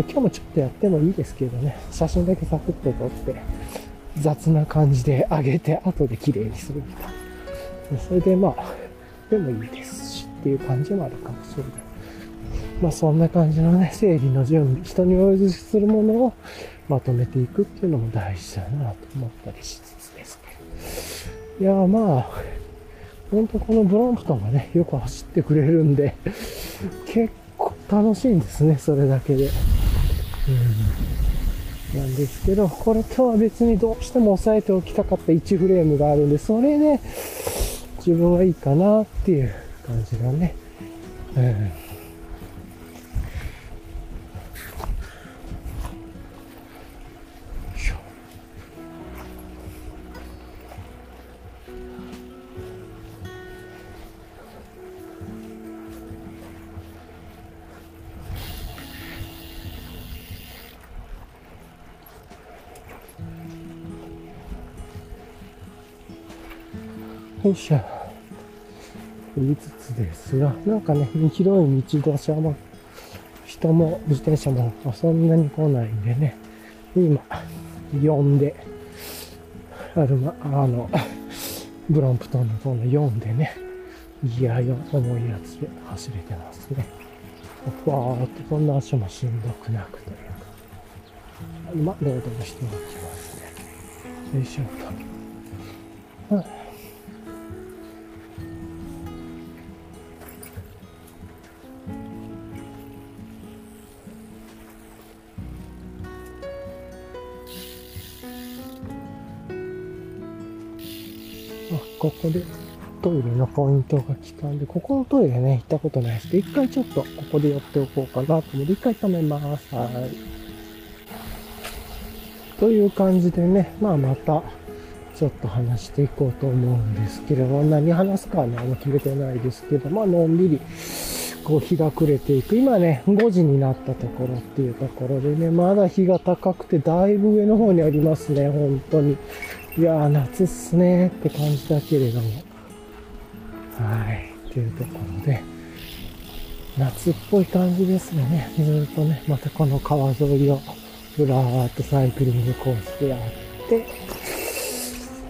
今日もちょっとやってもいいですけどね、写真だけサクッと撮って、雑な感じで上げて、後で綺麗にするみたいな。それでまあ、でもいいですし。っていう感じもあるかもしれない。まあそんな感じのね、整理の準備、人にお譲りするものをまとめていくっていうのも大事だなと思ったりしつつですけど。いやまあ、ほんとこのブロンプトンがね、よく走ってくれるんで、結構楽しいんですね、それだけで。なんですけど、これとは別にどうしても押さえておきたかった1フレームがあるんで、それで自分はいいかなっていう感じがね。うん。よいしょ。言いつつですが、なんかね、広い道土砂も、人も自転車もそんなに来ないんでね、今、呼んで、あるま、あの、ブロンプトンの方の4でね、ギア4重いやつで走れてますね。ふわーっとこんな足もしんどくなくというか、ま、ロードもしておきますね。よいしょと。ここでトイレのポイントが来たんで、ここのトイレね、行ったことないですけど、一回ちょっとここで寄っておこうかなと思って、一回止めます。はい。という感じでね、まあまた、ちょっと話していこうと思うんですけれど、何話すかはね、あの決めてないですけど、まあのんびり、こう日が暮れていく。今ね、5時になったところっていうところでね、まだ日が高くて、だいぶ上の方にありますね、本当に。いやー、夏っすねって感じだけれども。はい。っていうところで、夏っぽい感じですね。ずっとね、またこの川沿いを、ぶらーっとサイクリングコースでやって、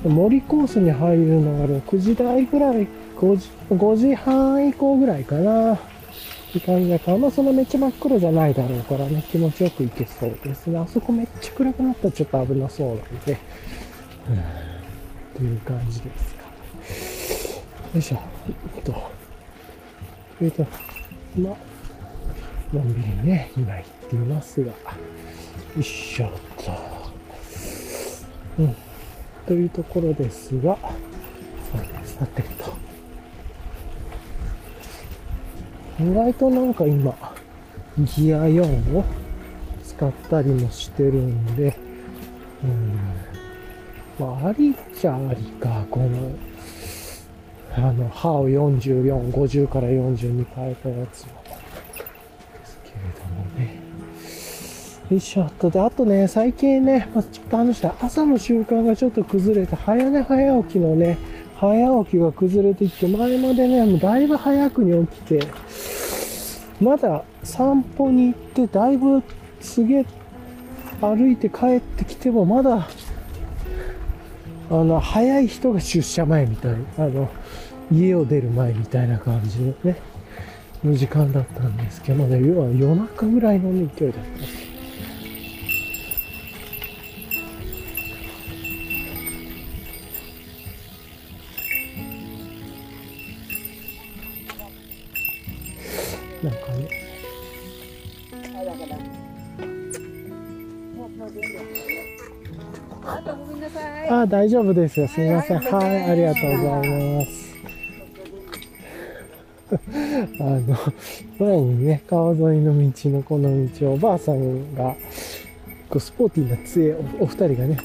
森コースに入るのが6時台ぐらい、5時 ,5 時半以降ぐらいかな。って感じだから、まあそのめっちゃ真っ黒じゃないだろうからね、気持ちよく行けそうですね。あそこめっちゃ暗くなったらちょっと危なそうなんで、うん、っていう感じですか。よいしょ。えっと、えっと、ま、のんびりね、今行っていますが、よいしょっと。うん。というところですが、さてと。意外となんか今、ギア4を使ったりもしてるんで、うんまあ、ありっちゃありか、この、あの、歯を44、50から42に変えたやつも。ですけれどもね。よいしょっと。で、あとね、最近ね、まあ、ちょっと話した朝の習慣がちょっと崩れて、早寝早起きのね、早起きが崩れてきて、前までね、もうだいぶ早くに起きて、まだ散歩に行って、だいぶすげえ歩いて帰ってきても、まだあの、早い人が出社前みたい、あの、家を出る前みたいな感じのね、の時間だったんですけどね、要は夜中ぐらいの勢いだったです。なんかね。あ、大丈夫ですよ。すみません。はい、ありがとうございます。あの、前にね、川沿いの道のこの道をおばあさんが、こうスポーティーな杖を、お二人がね、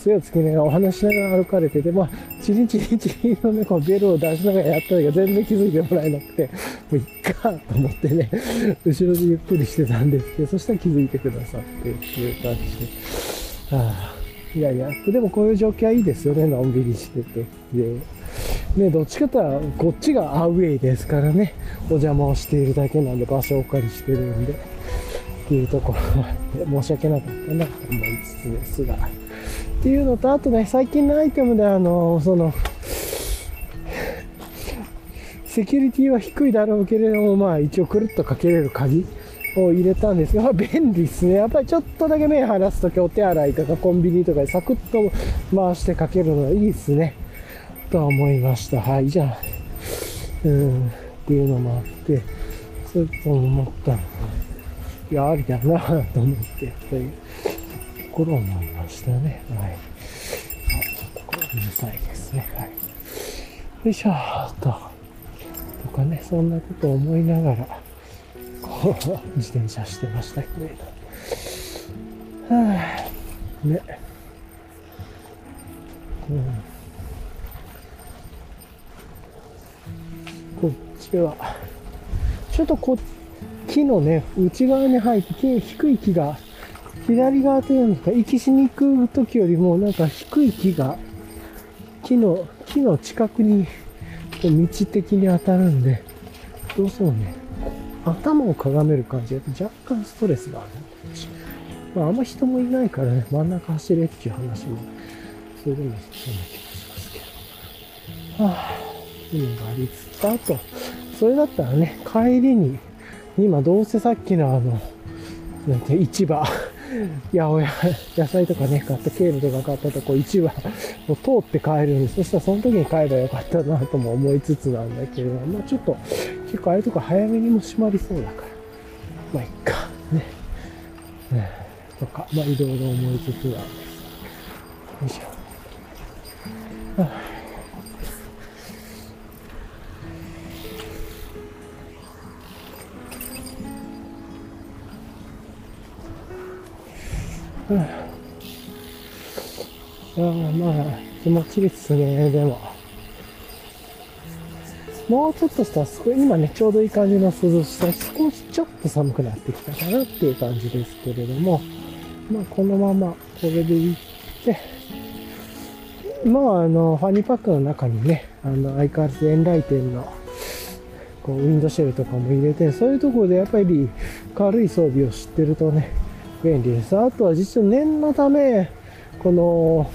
杖をつけながらお話しながら歩かれてて、まあ、チリンチリンチリンのね、こうベルを出しながらやったのが全然気づいてもらえなくて、もういっかと思ってね、後ろでゆっくりしてたんですけど、そしたら気づいてくださってっていう感じで、はあいやいや、でもこういう状況はいいですよね、のんびりしてて。で、ね、どっちかというと、こっちがアウェイですからね、お邪魔をしているだけなんで、場所をお借りしてるんで、っていうところは、申し訳なかったなと思いつつですが。っていうのと、あとね、最近のアイテムで、あの、その、セキュリティは低いだろうけれども、まあ一応くるっとかけれる鍵を入れたんですが、便利ですね。やっぱりちょっとだけ目離すときお手洗いとかコンビニとかでサクッと回してかけるのがいいですね。とは思いました。はい、じゃあ、うん、っていうのもあって、そうと思ったのいや、ありだなと思って、というところを思いましたね。はい。ちょっとこれうるさいですね。はい。よいしょーっと。とかね、そんなことを思いながら、自転車してましたけれど。はあ、ね。うん。こっちは、ちょっとこ木のね、内側に入って木、低い木が、左側というんですか、行きしに行く時よりもなんか低い木が、木の、木の近くに、道的に当たるんで、どうしてもね、頭をかがめる感じだと若干ストレスがあるまあ、あんま人もいないからね、真ん中走れっていう話もするんですような気がしますけど。はぁ、いうのがありつつ、あと、それだったらね、帰りに、今どうせさっきのあの、なんて市場、八百屋、野菜とかね、買った、ケールとか買ったとこ市場を通って帰るんで、そしたらその時に帰ればよかったなとも思いつつなんだけれども、まあちょっと、結構ああいうとこ早めにも閉まりそうだから、まあいっか、ね。ねとか、まあいろいろ思いつつなんです。よいしょ。はあああまあ、気持ちいいっすね、でも。もうちょっとしたら、今ね、ちょうどいい感じの涼しさ、少しちょっと寒くなってきたかなっていう感じですけれども、まあ、このまま、これでいって、まあ、あの、ファニーパックの中にね、あの、相変わらずエンライテンの、こう、ウィンドシェルとかも入れて、そういうところでやっぱり軽い装備を知ってるとね、便利です。あとは実は念のため、この、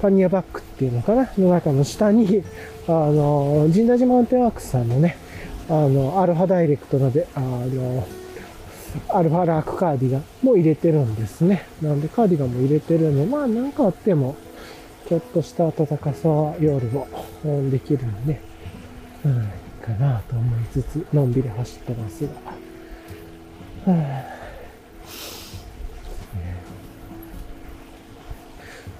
パニアバッグっていうのかなの中の下に、あの、神田島マウンテンワークスさんのね、あの、アルファダイレクトので、あの、アルファラークカーディガンも入れてるんですね。なんでカーディガンも入れてるので、まあなんかあっても、ちょっとした暖かさは夜もできるんで、うん、いいかなと思いつつ、のんびり走ってますが。はあ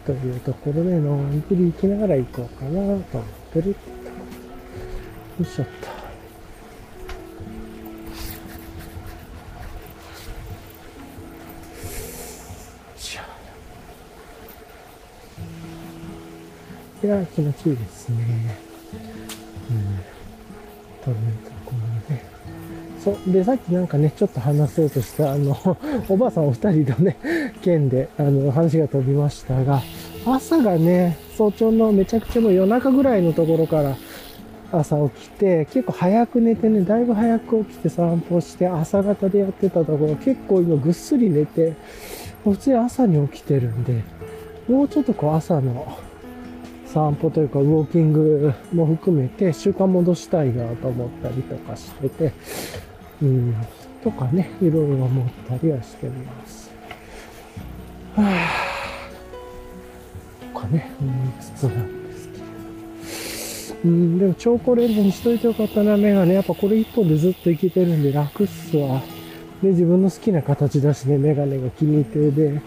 というところで、のんびり行きながら行こうかなと思ってるっと。よいしょっと。いや、気持ちいいですね。うん。というところで。そう。で、さっきなんかね、ちょっと話そうとした、あの、おばあさんお二人のね、件で、あの、話が飛びましたが、朝がね、早朝のめちゃくちゃもう夜中ぐらいのところから朝起きて、結構早く寝てね、だいぶ早く起きて散歩して、朝方でやってたところ、結構今ぐっすり寝て、普通に朝に起きてるんで、もうちょっとこう朝の散歩というかウォーキングも含めて習慣戻したいなと思ったりとかしてて、うん、とかね、いろいろ思ったりはしてます。はぁ、とかね、思いつつなんですけど。うん、でも超高レンズにしといてよかったな、メガネ。やっぱこれ一本でずっといけてるんで楽っすわ。で、自分の好きな形だしね、メガネが気に入ってで、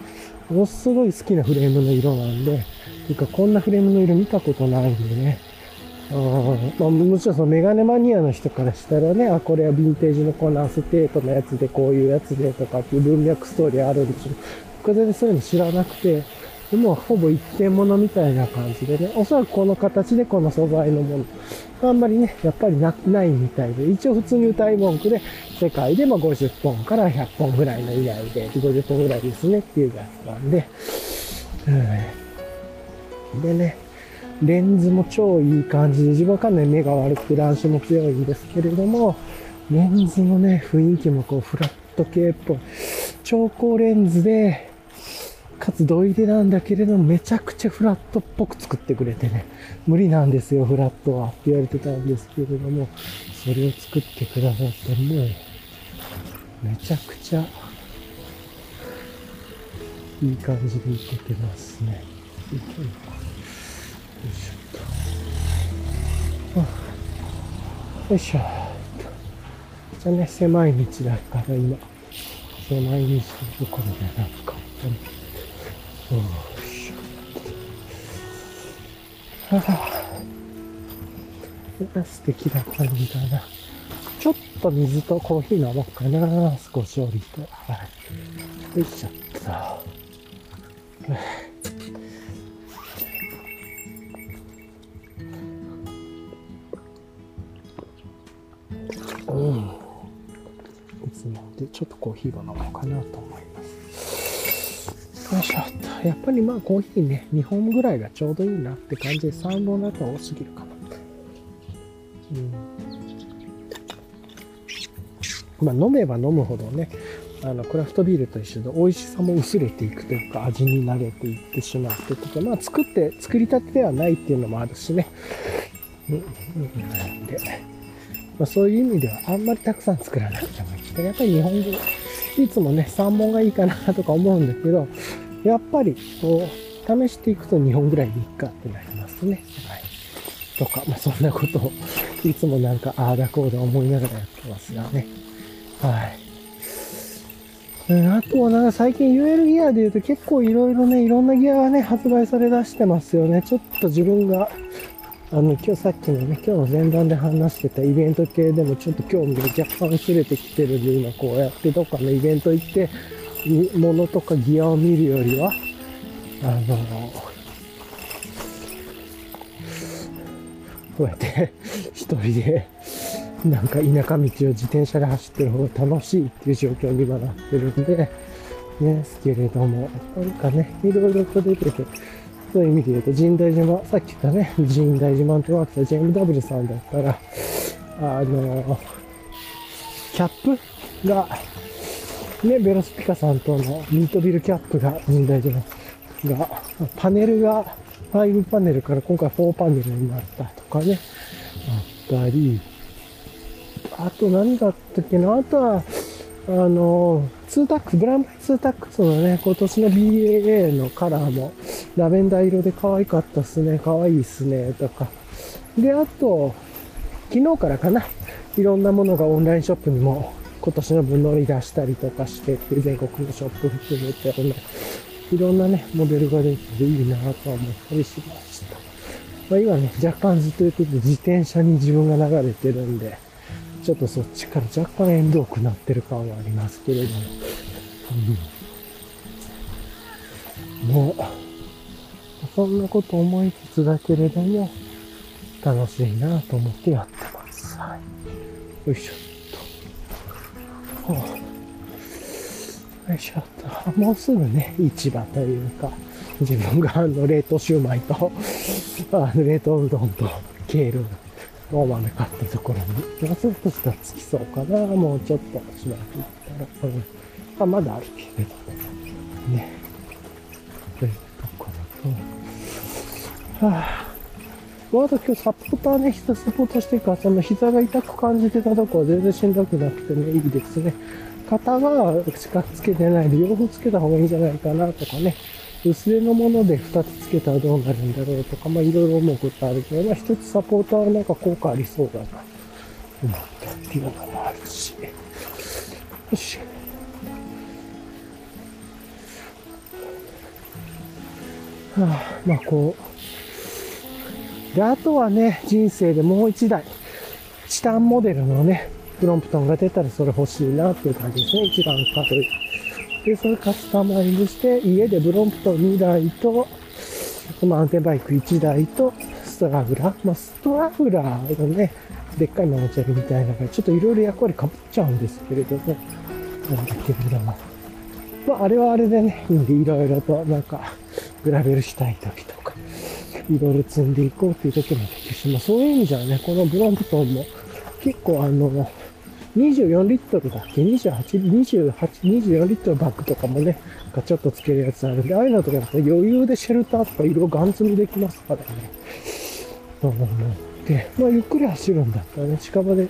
ものすごい好きなフレームの色なんで、ていうか、こんなフレームの色見たことないんでね。あまあ、もちろんそのメガネマニアの人からしたらね、あ、これはヴィンテージのコナーステートのやつでこういうやつでとかっていう文脈ストーリーあるんですけど、僕全然そういうの知らなくて、でもほぼ一点物みたいな感じでね、おそらくこの形でこの素材のもの、あんまりね、やっぱりなないみたいで、一応普通に歌い文句で、世界でも50本から100本ぐらいの以内で、50本ぐらいですねっていうやつなんで、うん。でね、レンズも超いい感じで、自分はかなり目が悪くて乱視も強いんですけれども、レンズのね、雰囲気もこうフラット系っぽい。超高レンズで、かつ土入れなんだけれども、めちゃくちゃフラットっぽく作ってくれてね、無理なんですよ、フラットはって言われてたんですけれども、それを作ってくださって、もう、めちゃくちゃ、いい感じでいけてますね。よいしょっと。じゃあね、狭い道だから今、狭い道のところでなんか、よいしょ。はぁ、あ。素敵な感じだな。ちょっと水とコーヒー飲もうかな。少し降りて。はい。よいしょっと。で、ちょっとコーヒーを飲もうかなと思います。よいしょっと。やっぱりまあコーヒーね、2本ぐらいがちょうどいいなって感じで、3本だと多すぎるかな。うん。まあ飲めば飲むほどね、あの、クラフトビールと一緒で美味しさも薄れていくというか、味に慣れていってしまうってとか、まあ作って、作りたてではないっていうのもあるしね。うん、うん、なんで、まあそういう意味ではあんまりたくさん作らなくてもいいけど、やっぱり日本語、いつもね、3本がいいかなとか思うんだけど、やっぱり、こう、試していくと2本ぐらいでいいかってなりますね。はい。とか、まあそんなことを、いつもなんか、ああだこうだ思いながらやってますがね。はい。あとはなんか最近 UL ギアで言うと結構いろいろね、いろんなギアがね、発売され出してますよね。ちょっと自分が、あの、今日さっきのね、今日の前段で話してたイベント系でもちょっと興味が若干薄れてきてるんで、今こうやってどっかのイベント行って、ものとかギアを見るよりは、あの、こうやって一人でなんか田舎道を自転車で走ってる方が楽しいっていう状況に今なってるんで、ね、ですけれども、なんかね、いろいろと出てて、そういう意味で言うと、神代島、さっき言ったね、神代島ってわけた JMW さんだったら、あの、キャップが、ね、ベロスピカさんとのミートビルキャップが神代島が、パネルが5パネルから今回4パネルになったとかね、あったり、あと何だったっけなあとは、あの、2タックス、ブランバイ2タックスのね、今年の BAA のカラーも、ラベンダー色で可愛かったっすね、可愛いっすね、とか。で、あと、昨日からかな、いろんなものがオンラインショップにも今年の分乗り出したりとかして、全国のショップ含めて、いろんなね、モデルが出てていいなと思ったりしました。まあ、今ね、若干ずっと言ってて自転車に自分が流れてるんで、ちょっとそっちから若干遠くなってる感はありますけれども。うん、もう、そんなこと思いつつだけれども、楽しいなと思ってやってます。はい。よいしょっと。はあ、よいしょっと。もうすぐね、市場というか、自分があの冷凍シューマイと、あの冷凍うどんと、ケール大豆買ったところに、もうちょっとしたらつきそうかな。もうちょっとしばらく行ったら、うん。あ、まだあるけれど。ね。ねというところと、はあ、まだ今日サポーターね、膝サポートしてるから、その膝が痛く感じてたとこは全然しんどくなくてね、いいですね。肩がしかつけてないで、両方つけた方がいいんじゃないかなとかね。薄手のもので2つつけたらどうなるんだろうとか、まあいろいろ思うことあるけど、まあ一つサポーターはなんか効果ありそうだな、思ったっていうのもあるし。よし。はあ、まあこう。で、あとはね、人生でもう一台、チタンモデルのね、プロンプトンが出たらそれ欲しいなっていう感じですね。一番軽い。で、それカスタマイズして、家でブロンプトン2台と、マウンテンバイク1台と、ストラグラー。まあ、ストラグラーのね、でっかいママチャリみたいなのが、ちょっといろいろ役割かぶっちゃうんですけれども、なんだけれども。まあ、あれはあれでね、いいんで、いろいろと、なんか、グラベルしたい時とか、いろいろ積んでいこうっていう時もできるし、まあ、そういう意味じゃね、このブロンプトンも、結構あの、24リットルだっけ ?28、28、24リットルバッグとかもね、ガチャッとつけるやつあるんで、ああいうのとか余裕でシェルターとか色ガン積みできますからね。と思って、まあゆっくり走るんだったらね、近場で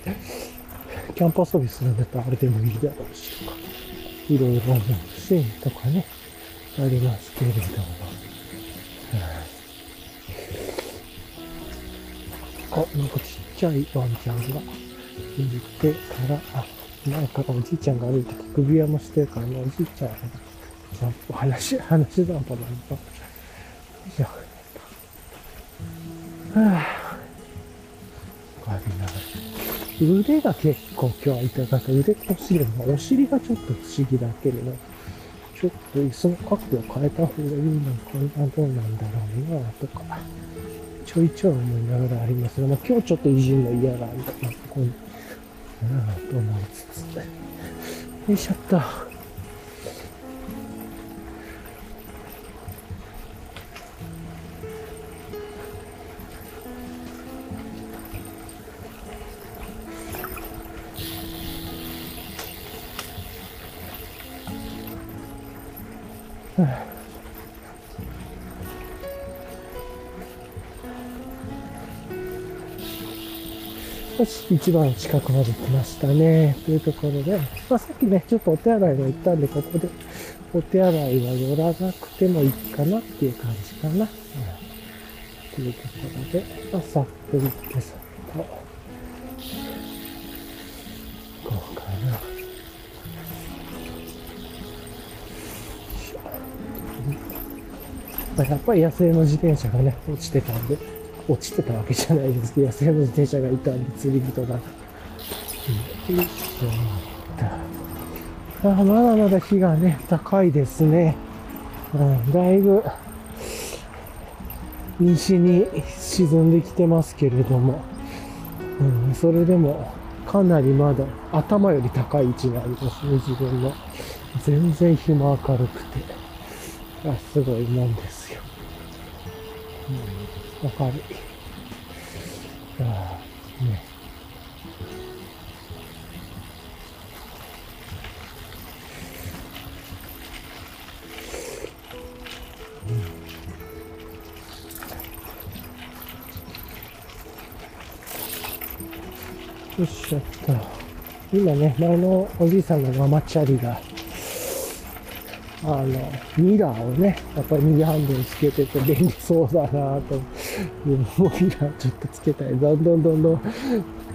キャンプ遊びするんだったらあれでもいいだろうしとか、いろいろ思うし、とかね、ありますけれども。あ、なんかちっちゃいワンちゃんが。入れてから、あ、なんかおじいちゃんが歩いて首輪もしてるからね、おじいちゃん、散歩、話、話散歩なんだ。よいしょ。はぁ、あ。りな腕が結構今日は痛かった。腕こするの。お尻がちょっと不思議だけれど、ちょっと椅子の角度を変えた方がいいのかな、どうなんだろうな、とか、ちょいちょい思いながらありますが、まあ今日ちょっといじるの嫌なんで、まあ、ここなと思いつつ、よいしょっと。y よし、一番近くまで来ましたね。というところで、まあ、さっきね、ちょっとお手洗いも行ったんで、ここでお手洗いは寄らなくてもいいかなっていう感じかな。うん、というところで、まあ、さっと行ってさっと、行こうかな。まあ、やっぱり野生の自転車がね、落ちてたんで、落ちてたわけじゃないですけど、野生の自転車がいたんで、釣り人が。うん、よいしょ。あまだまだ火がね、高いですね。うん、だいぶ、西に沈んできてますけれども、うん、それでも、かなりまだ頭より高い位置にありますね、自分の。全然日も明るくて、あすごいもんですよ。うん明る。ああ、ね。よいしょっと。今ね、前のおじいさんのママチャリが、あの、ミラーをね、やっぱり右ハンドルつけてて便利そうだなと。もうミラーちょっとつけたい。どんどんどんどん。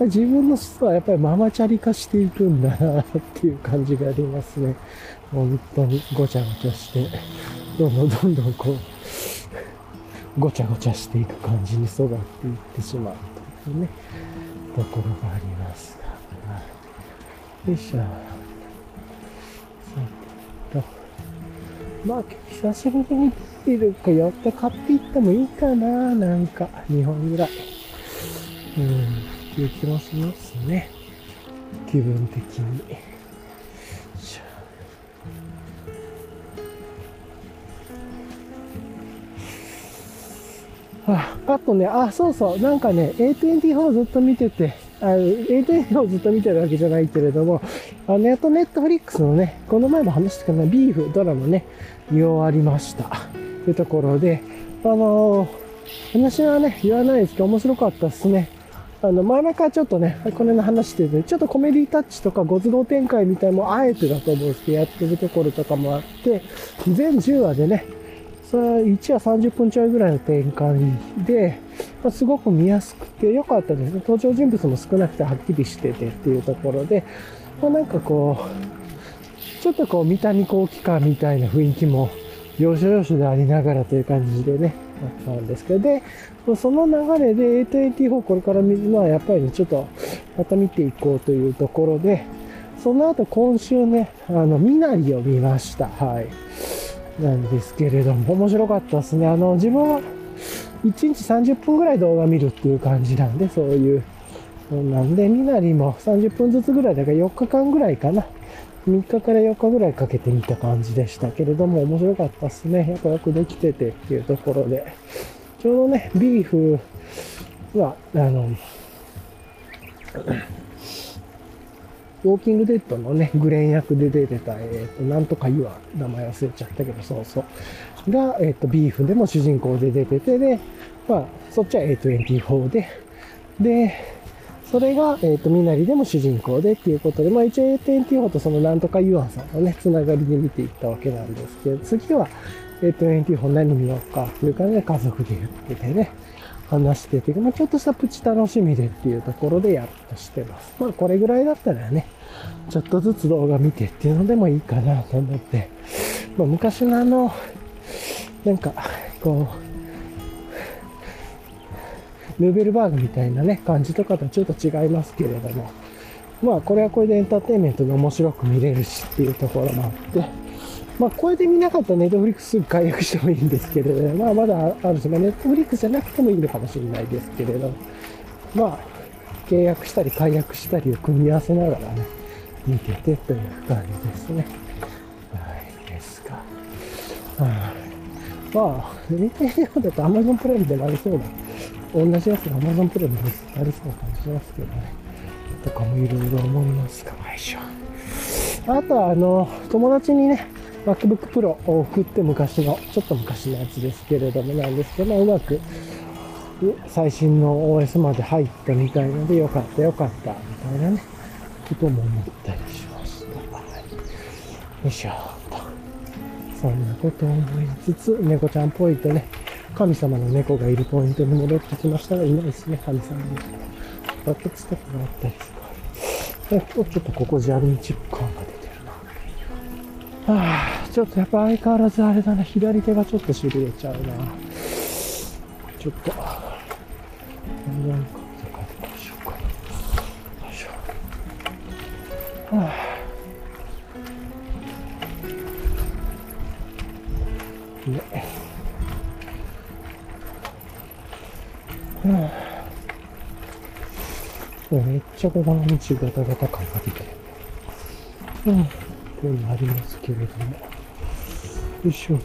自分の人はやっぱりママチャリ化していくんだなっていう感じがありますね。本当にごちゃごちゃして、どんどんどんどんこう、ごちゃごちゃしていく感じに育っていってしまうというね、ところがありますが。よいしょ。まあ、久しぶりにビールか寄って買っていってもいいかな、なんか、2本ぐらい。うん、っていう気もしますね。気分的に。ああとね、あ、そうそう、なんかね、A24 ずっと見てて、あの A24 ずっと見てるわけじゃないけれども、あネットネットフリックスのね、この前も話したかな、ビーフドラマね、見終わりました。というところで、あのー、話はね、言わないですけど、面白かったっすね。あの、前々からちょっとね、これの話してて、ちょっとコメディタッチとかご都合展開みたいもあえてだと思うんですけど、やってるところとかもあって、全10話でね、それは1話30分ちょいぐらいの展開で、まあ、すごく見やすくて良かったですね。登場人物も少なくてはっきりしててっていうところで、まあ、なんかこう、ちょっとこう三谷幸喜感みたいな雰囲気も要所要所でありながらという感じでね、あったんですけど、で、その流れで A24 これからまあやっぱりね、ちょっとまた見ていこうというところで、その後今週ね、あの、みなりを見ました。はい。なんですけれども、面白かったですね。あの、自分は1日30分ぐらい動画見るっていう感じなんで、そういうなんで、みなりも30分ずつぐらいだから4日間ぐらいかな。3日から4日ぐらいかけてみた感じでしたけれども、面白かったっすね。やっぱよくできててっていうところで。ちょうどね、ビーフは、あの、ウォーキングデッドのね、グレン役で出てた、えっ、ー、と、なんとか言わ、名前忘れちゃったけど、そうそう。が、えっ、ー、と、ビーフでも主人公で出てて、で、まあ、そっちは A24 で、で、それが、えっ、ー、と、みなりでも主人公でっていうことで、まあ一応 A24 とそのなんとかユアさんのね、つながりで見ていったわけなんですけど、次は A24 何見ようかっていう感じで家族で言っててね、話してて、まあちょっとしたプチ楽しみでっていうところでやっとしてます。まあこれぐらいだったらね、ちょっとずつ動画見てっていうのでもいいかなと思って、まあ昔のあの、なんか、こう、ヌーベルバーグみたいなね、感じとかとちょっと違いますけれども、まあこれはこれでエンターテインメントで面白く見れるしっていうところもあって、まあこれで見なかったらネットフリックスすぐ解約してもいいんですけれど、まあまだあるし、まあネットフリックスじゃなくてもいいのかもしれないですけれど、まあ契約したり解約したりを組み合わせながらね、見ててという感じですね。はい、ですか。はあ、まあ、見てるようだと Amazon プライムでもありそうだ。同じやつが Amazon プライムでありそうな感じしますけどね。とかもいろいろ思いますか、よいしょ。あとは、あの、友達にね、MacBook Pro を送って昔の、ちょっと昔のやつですけれどもなんですけど、ま、うまく最新の OS まで入ったみたいので、よかったよかったみたいなね、ことも思ったりしました。はい、よいしょと。そんなことを思いつつ、猫ちゃんっぽいとね、神様の猫がいるポイントに戻ってきましたが、いないですね、神様の猫。バケツとかがあったりする。今日ちょっとここ砂利チック感が。はあ、ちょっとやっぱ相変わらずあれだな、左手がちょっと痺れちゃうな。ちょっと、何かとかどうしようかな。よいしょ。はあ。ね。はあ。めっちゃここの道ガタガタ感が出てる。うん。というのありますけれども。よいしょっ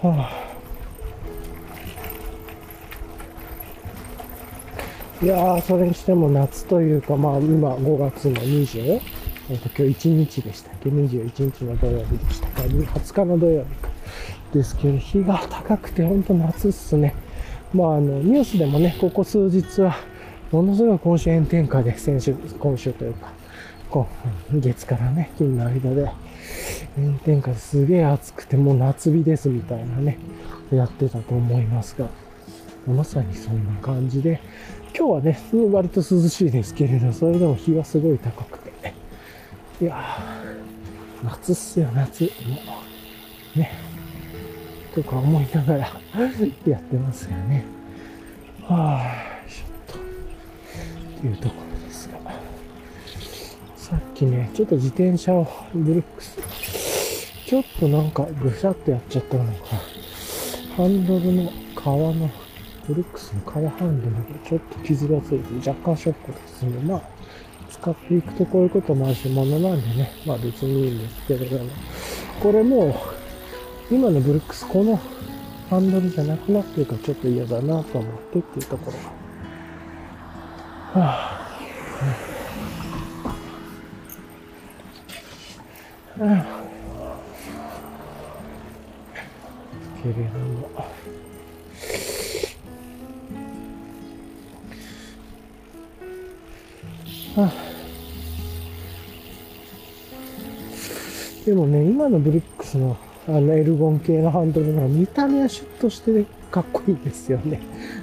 と。はあ。いやー、それにしても夏というか、まあ今5月の20、えっと今日1日でしたっけ ?21 日の土曜日でしたか ?20 日の土曜日か。ですけど、日が高くて本当夏っすね。まあ、あの、ニュースでもね、ここ数日は、ものすごい今週炎天下で、先週、今週というか、今月からね、金の間で、炎天下ですげえ暑くて、もう夏日ですみたいなね、やってたと思いますが、まさにそんな感じで、今日はね、割と涼しいですけれど、それでも日はすごい高くて、ね、いやー、夏っすよ、夏。もう、ね。とか思いながらやってますよね。はあ、いうところですが。さっきね、ちょっと自転車をブルックス、ちょっとなんかぐしゃっとやっちゃったのか、ハンドルの革の、ブルックスの革ハンドルがちょっと傷がついて若干ショックですね。まあ、使っていくとこういうこともあるし、ものなんでね、まあ別にいいんですけれども、これもう、今のブルックスこのハンドルじゃなくなってるからちょっと嫌だなと思ってっていうところが。は、あ、はあ、けれども。あ、でもね、今のブルックスのあのエルゴン系のハンドルの見た目はシュッとして、かっこいいですよね。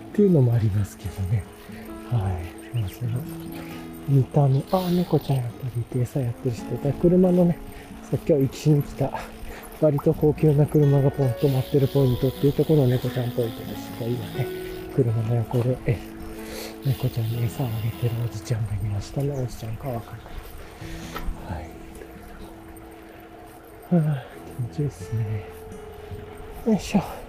っていうのもありますけどね。あ、その、見た目、あ、猫ちゃんやったり、餌やったりしてた。車のね、さっきは行きしに来た、割と高級な車がポンと待ってるポイントっていうところの猫ちゃんポイントですが、今ね、車の横で、え、猫ちゃんに餌をあげてるおじちゃんがいましたね。おじちゃんかわかんない。はい。はあ気持ちいいですねよいしょ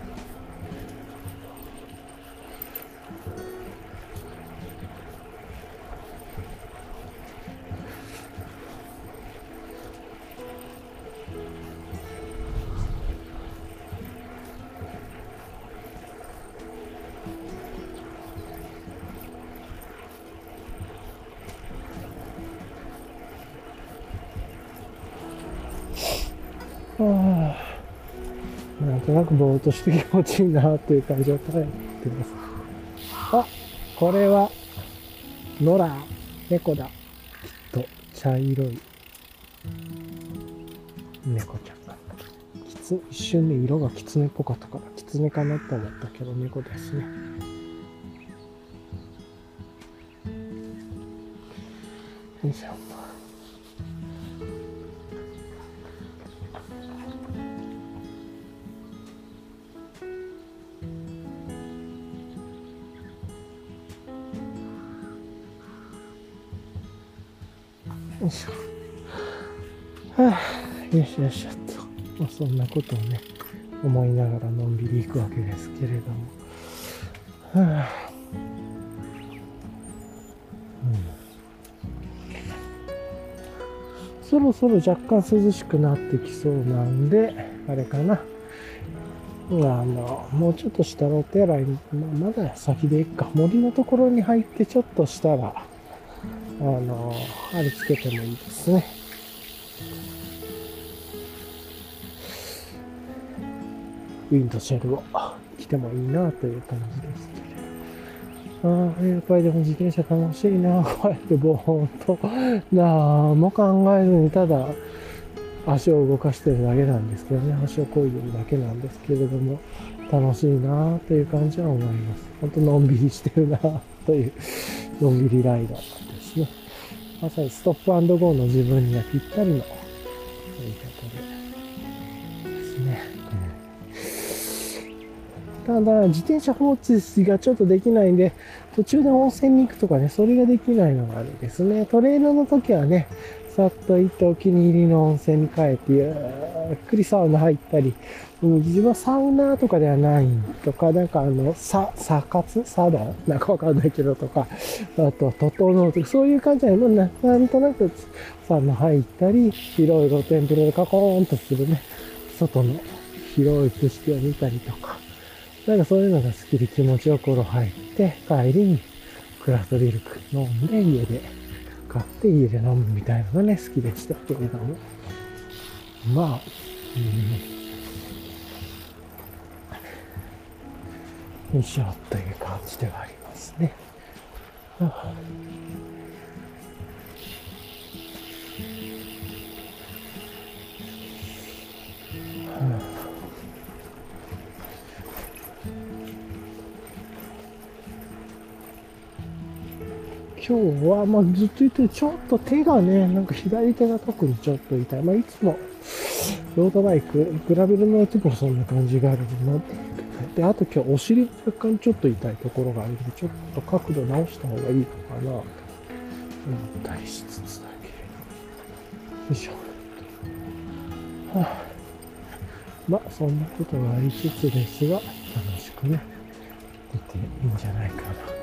として気持ちいいなっていう感じを捉えてます。あ、これは、野良、猫だ。きっと、茶色い、猫ちゃん。きつ、一瞬で色が狐っぽかったから、狐かなと思ったけど、猫ですね。よしよしよっと。まあ、そんなことをね、思いながらのんびり行くわけですけれども。はあ、うん、そろそろ若干涼しくなってきそうなんで、あれかな。あの、もうちょっとしたらお手洗い、まあ、まだ先でいいか。森のところに入ってちょっとしたら、あの、貼り付けてもいいですね。ウィンドシェルを着てもいいなという感じですけど。ああ、やっぱりでも自転車楽しいな。こうやってぼーんと、なんも考えずにただ足を動かしてるだけなんですけどね。足を漕いでるだけなんですけれども、楽しいなという感じは思います。ほんとのんびりしてるなという、のんびりライダーですね。まさにストップゴーの自分にはぴったりのただ、自転車放置がちょっとできないんで、途中で温泉に行くとかね、それができないのがあるんですね。トレイルの時はね、さっと行ってお気に入りの温泉に帰って、ゆっくりサウナ入ったり、自分はサウナーとかではないとか、なんかあの、さ、サ活サダなんかわかんないけどとか、あと、整うとか、そういう感じで、ななんとなくサウナ入ったり、広い露天風呂でカコーンとするね、外の広い景色を見たりとか、なんかそういうのが好きで気持ちよく風呂入って、帰りにクラフトビルク飲んで家で買って家で飲むみたいなのがね、好きでしたけれども。まあ、うん、一緒という感じではありますね。はあ今日は、まあ、ずっと言ってちょっと手がね、なんか左手が特にちょっと痛い。まあ、いつも、ロードバイク、グラベルの時もそんな感じがあるので、で、あと今日お尻若干ちょっと痛いところがあるので、ちょっと角度直した方がいいのかな、と思ったりしつつだけれど。よいしょ。はあ、まあ、そんなことがありつつですが、楽しくね、出ていいんじゃないかな。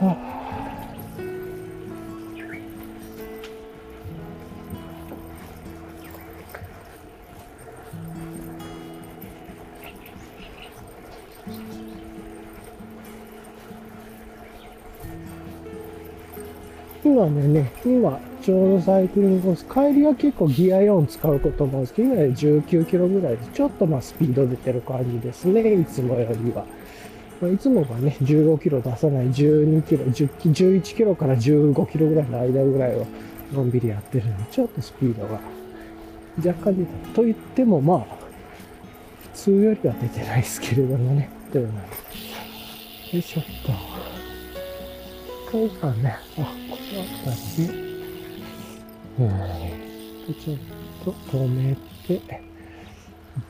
あ今ね、今、ちょうどサイクリングコース、帰りは結構ギア4使うこともあるんですけど、今19キロぐらいで、ちょっとまあスピード出てる感じですね、いつもよりは。まあ、いつもがね、15キロ出さない12キロ、11キロから15キロぐらいの間ぐらいをのんびりやってるんで、ちょっとスピードが若干出た。と言ってもまあ、普通よりは出てないですけれどもね、というの。よいしょっと。これかね、あ、この辺りで、えー、ちょっと止めて、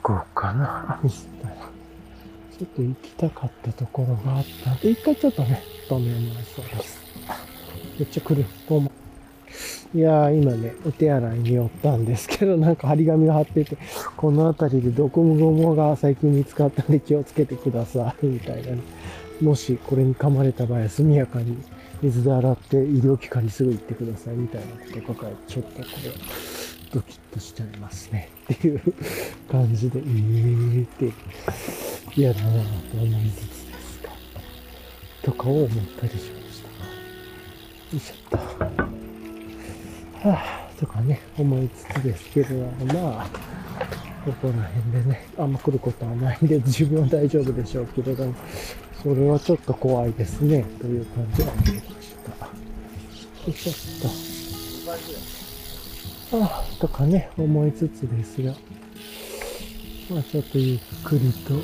行こうかな。ミスったな。ちょっと行きたかったところがあったんで、一回ちょっとね、止めますそうです。めっちゃ来る。どうも。いやー、今ね、お手洗いに寄ったんですけど、なんか張り紙が貼ってて、この辺りでドコモゴモが最近見つかったんで気をつけてください、みたいなね。もしこれに噛まれた場合速やかに水で洗って医療機関にすぐ行ってください、みたいなこと書かれて、ちょっとこれ、ドキッとしちゃいますね。っていう感じで、えーって嫌だなぁと思いつつですか。とかを思ったりしました。よいしょっと。はぁ、とかね、思いつつですけれども、まあ、ここら辺でね、あんま来ることはないんで、自分は大丈夫でしょうけれども、それはちょっと怖いですね、という感じは思いました。よいしょっと。あ、とかね、思いつつですが、まあちょっとゆっくりと、うん、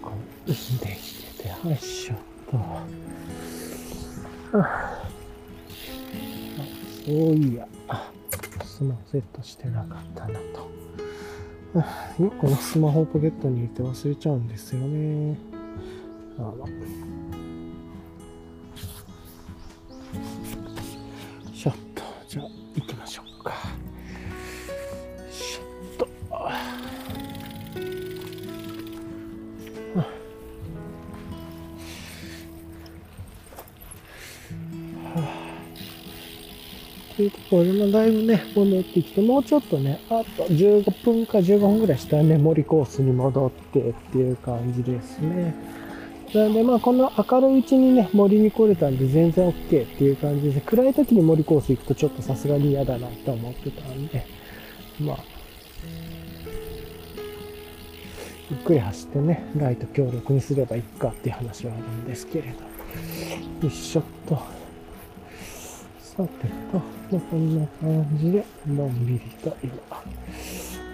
こう、できてて、はいしょっと。ああそういや、スマホセットしてなかったなと。このスマホポケットに入れて忘れちゃうんですよね。あのというところで、まあ、だいぶね、戻ってきて、もうちょっとね、あと15分か15分ぐらいしたらね、森コースに戻ってっていう感じですね。なんで、まあ、この明るいうちにね、森に来れたんで全然 OK っていう感じで、暗い時に森コース行くとちょっとさすがに嫌だなと思ってたんで、まあ、ゆっくり走ってね、ライト強力にすればいいかっていう話はあるんですけれど。よいしょっと。さてと、まあ、こんな感じで、のんびりと今、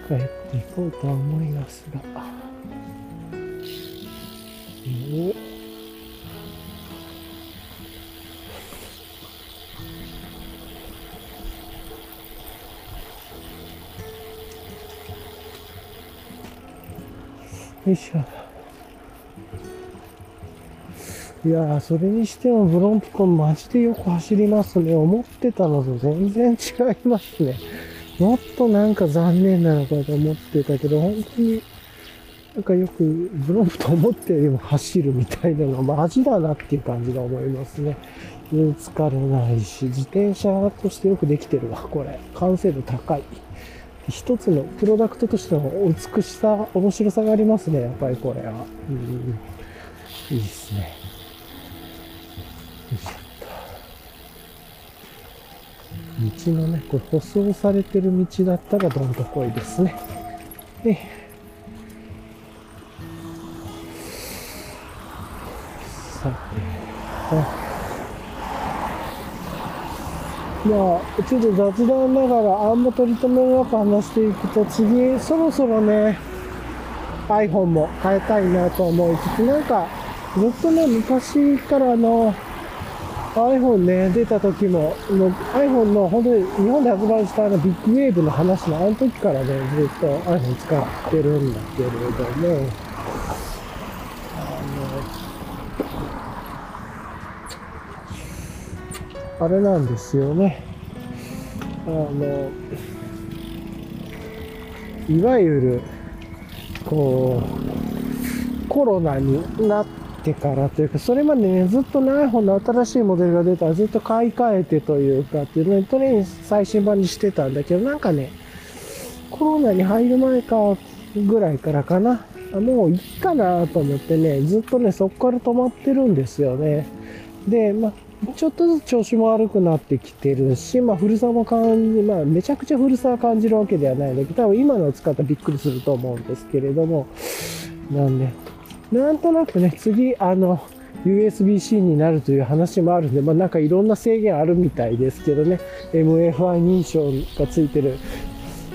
帰っていこうと思いますが。およいしょ。いやー、それにしてもブロンピコンマジでよく走りますね。思ってたのと全然違いますね。もっとなんか残念なのかと思ってたけど、本当に、なんかよくブロンプと思ったよりも走るみたいなのはマジだなっていう感じが思いますね。疲れないし、自転車としてよくできてるわ、これ。完成度高い。一つのプロダクトとしての美しさ、面白さがありますね、やっぱりこれは。うん、いいですね。道のね、これ舗装されてる道だったらどんとこいですね。で、さて、まあ、ちょっと雑談ながら、あんま取り留めなく話していくと、次、そろそろね、iPhone も変えたいなと思いつつ、なんか、ずっとね、昔からの iPhone ね、出た時も、も iPhone の本当に日本で発売したあのビッグウェーブの話のあの時からね、ずっと iPhone 使ってるんだけれども、あれなんですよね。あの、いわゆる、こう、コロナになっててからというか、それまでね、ずっと iPhone の新しいモデルが出たらずっと買い替えてというかっていうのに、とりあえず最新版にしてたんだけど、なんかね、コロナに入る前かぐらいからかな。もういいかなと思ってね、ずっとね、そこから止まってるんですよね。で、まあ、ちょっとずつ調子も悪くなってきてるし、まあ古さも感じ、まあめちゃくちゃ古さは感じるわけではないんだけど、多分今の使ったらびっくりすると思うんですけれども、なんで、なんとなくね、次、あの、USB-C になるという話もあるんで、まあなんかいろんな制限あるみたいですけどね、MFI 認証がついてる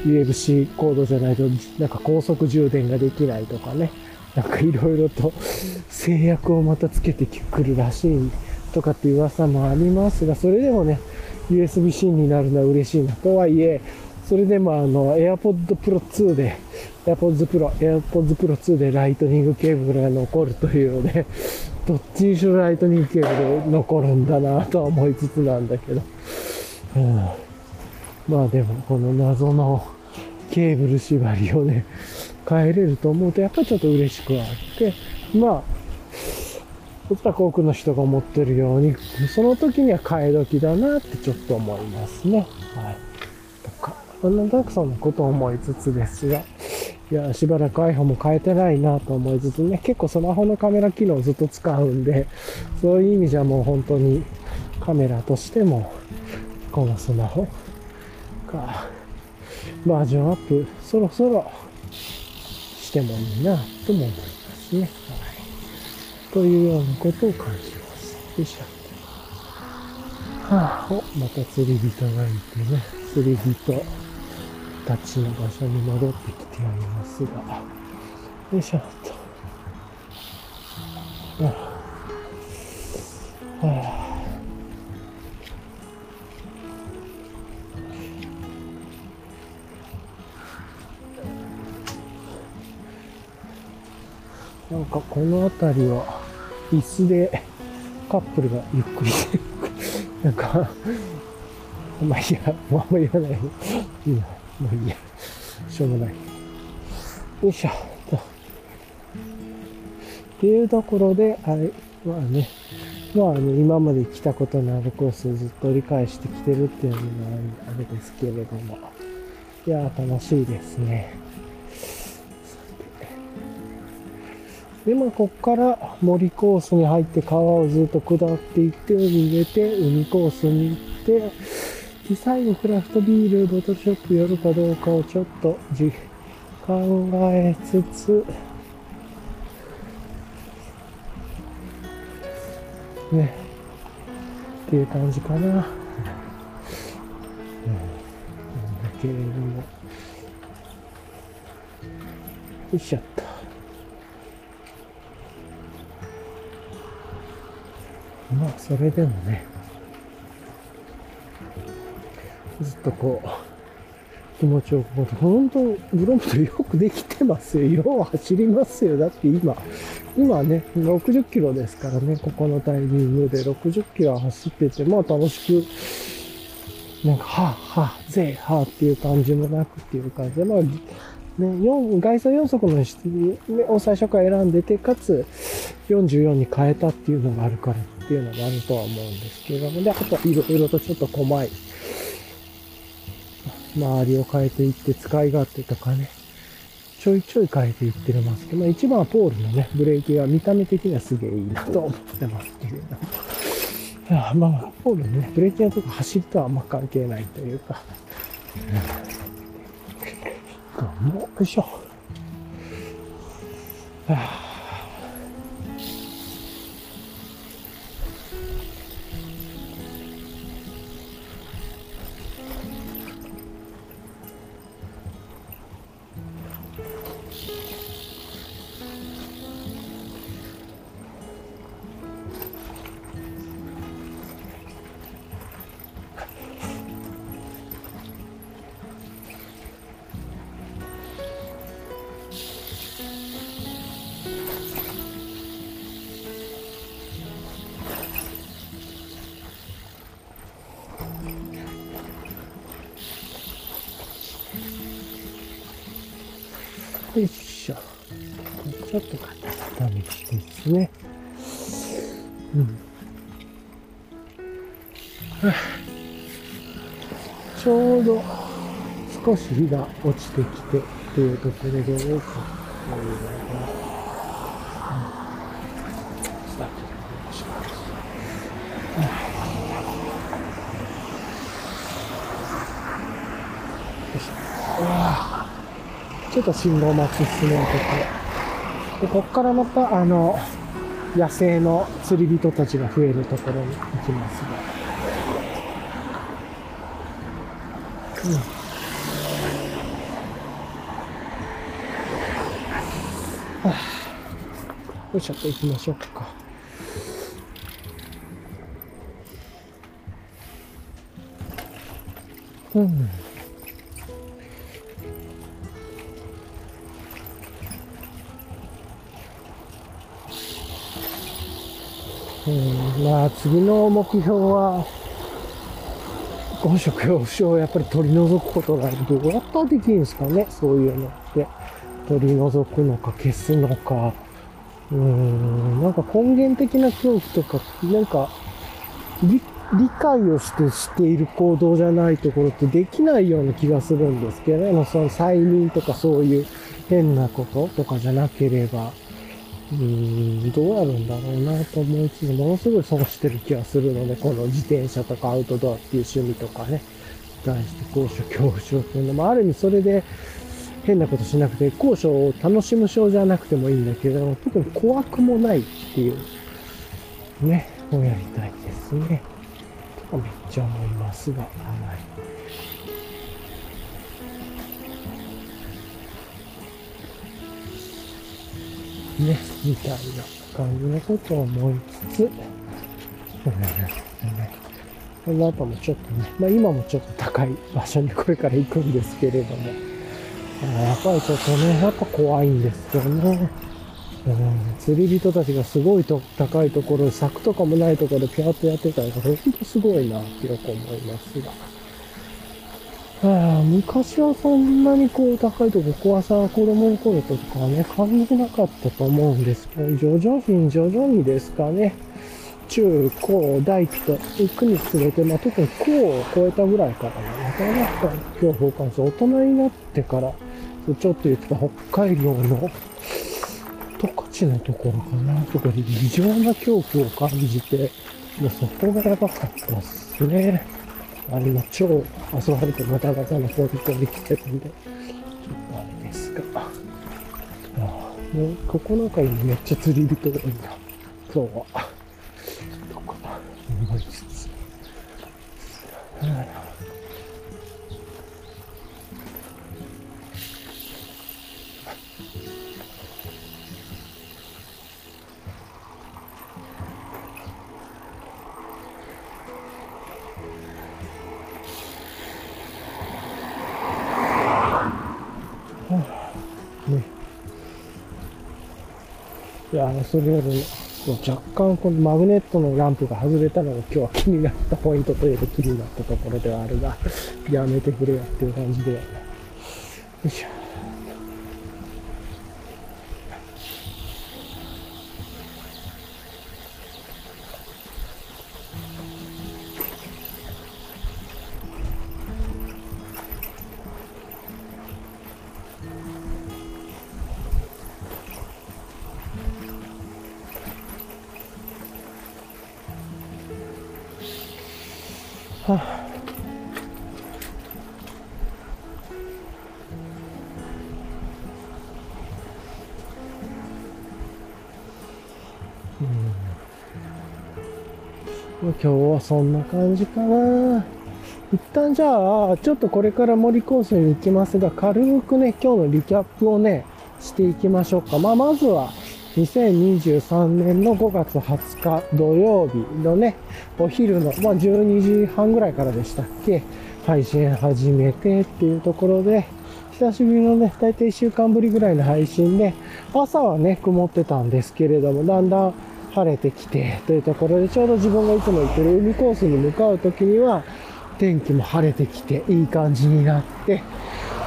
USB-C コードじゃないと、なんか高速充電ができないとかね、なんかいろいろと制約をまたつけてくるらしい、とかっていう噂もありますが、それでもね、USB-C になるのは嬉しいな。とはいえ、それでもあの、AirPod Pro 2で、AirPods Pro、AirPods Pro 2でライトニングケーブルが残るというので、どっちにしろライトニングケーブル残るんだなとは思いつつなんだけど。うん、まあでも、この謎のケーブル縛りをね、変えれると思うと、やっぱりちょっと嬉しくはあって、まあ、おそらく多くの人が思ってるように、その時には替え時だなってちょっと思いますね。はい。とか、なんとなくそんなことを思いつつですが、いや、しばらく iPhone も変えてないなと思いつつね、結構スマホのカメラ機能をずっと使うんで、そういう意味じゃもう本当にカメラとしても、このスマホがバージョンアップそろそろしてもいいなとも思いますね。はいというようなことを感じます。よいしょ。はあ、お、また釣り人がいてね、釣り人たちの場所に戻ってきておりますが、よいしょっと。はあ、はあなんかこの辺りは椅子でカップルがゆっくりなんか、まあいや、もうあんま言わない。いいや、もういいや。しょうがない。よいしょ。と。っていうところで、あれ、まあね、まあね、今まで来たことのあるコースをずっと理解してきてるっていうのがあれですけれども。いや楽しいですね。で、まあ、こっから森コースに入って川をずっと下っていって、海に出て、海コースに行って、で、最後クラフトビール、ボトルショップ寄るかどうかをちょっとじ考えつつ、ね、っていう感じかな。うん、なんだけれども。よいしょっと。まあ、それでもね、ずっとこう、気持ちをこう、本当、グロンプトよくできてますよ。よう走りますよ。だって今、今ね、60キロですからね、ここのタイミングで60キロ走ってて、まあ楽しく、なんか、はぁ、はぁ、ぜぇ、はぁっていう感じもなくっていう感じで、まあ、ね、4外装4足の質を最初から選んでて、かつ44に変えたっていうのがあるからっていうのがあるとは思うんですけれども、で、あとはいろいろとちょっと細い、周りを変えていって使い勝手とかね、ちょいちょい変えていってるますけど、まあ一番はポールのね、ブレーキが見た目的にはすげえいいなと思ってますけれども。あまあ、ポールのね、ブレーキのとこ走りとはあんま関係ないというか。よいしょ。はあ少し日が落ちてきてっていうところで多くこういうのが、うんスタートします。よしょうわちょっと信号待ち進めてて、で、こっからまた、あの、野生の釣り人たちが増えるところに行きますが。うん。はあ、よいしょっと行きましょうか。うん。うん、まあ次の目標は、5色用不をやっぱり取り除くことがどうやったらできるんですかね、そういうのって。取り除くのか消すのか。うん、なんか根源的な恐怖とか、なんか、理解をしてしている行動じゃないところってできないような気がするんですけどね。あその催眠とかそういう変なこととかじゃなければ。うーん、どうやるんだろうなと思いつつ、ものすごい損してる気がするので、この自転車とかアウトドアっていう趣味とかね、対して高所恐怖症っていうのも、ある意味それで変なことしなくて、高所を楽しむ症じゃなくてもいいんだけど、特に怖くもないっていう、ね、をやりたいですね。とかめっちゃ思いますが、はい。ね、みたいな感じのことを思いつつ、ねこの後もちょっとね、まあ今もちょっと高い場所にこれから行くんですけれども、やっぱりちょっとね、やっぱ怖いんですよね。うん、釣り人たちがすごいと高いところ、柵とかもないところでピャーっとやってたら、ほんとすごいなってよく思いますが。はあ、昔はそんなにこう高いとこ怖さは子供の頃とかね、感じなかったと思うんですけど、徐々に徐々にですかね、中高大と行くにつれて、まあ、特に高を超えたぐらいからね、なかなか恐怖を感じ、大人になってから、ちょっと言った北海道の十勝のところかな、そこで異常な恐怖を感じて、もうそこがやばかったっすね。あ今超アスファルトガタガタの方に飛んできてるんで、ちょっとあれですが。あもうここなんか今めっちゃ釣り人がいるな。今日は。とか、思いつつ。いや、それより、若干このマグネットのランプが外れたのが今日は気になったポイントといえば気になったところではあるが、やめてくれよっていう感じで。よいしょ。はあうん、今日はそんな感じかな。一旦じゃあ、ちょっとこれから森コースに行きますが、軽くね、今日のリキャップをね、していきましょうか。まあ、まずは、2023年の5月20日土曜日のね、お昼の、まあ、12時半ぐらいからでしたっけ、配信始めてっていうところで、久しぶりのね、だいたい1週間ぶりぐらいの配信で、朝はね、曇ってたんですけれども、だんだん晴れてきてというところで、ちょうど自分がいつも行ってる海コースに向かう時には、天気も晴れてきて、いい感じになって、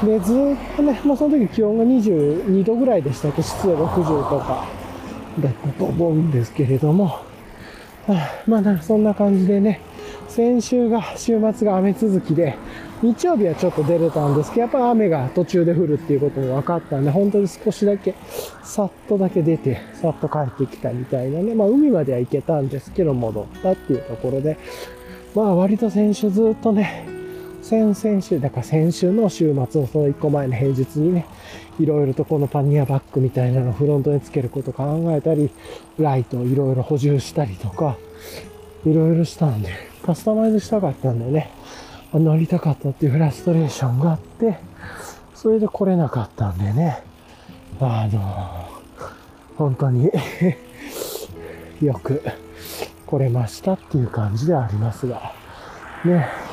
で、ずっとね、まあその時気温が22度ぐらいでしたっけ、湿度60とか。だったと思うんですけれども、はあまあそんな感じでね、先週が、週末が雨続きで、日曜日はちょっと出れたんですけど、やっぱ雨が途中で降るっていうことも分かったんで、本当に少しだけ、さっとだけ出て、さっと帰ってきたみたいなね、まあ海までは行けたんですけど、戻ったっていうところで、まあ割と先週ずっとね、先々週、だから先週の週末のその1個前の平日にね、いろいろとこのパニアバッグみたいなのをフロントにつけること考えたり、ライトをいろいろ補充したりとか、いろいろしたんで、カスタマイズしたかったんでね、乗りたかったっていうフラストレーションがあって、それで来れなかったんでね、あの、本当に よく来れましたっていう感じではありますが、ね。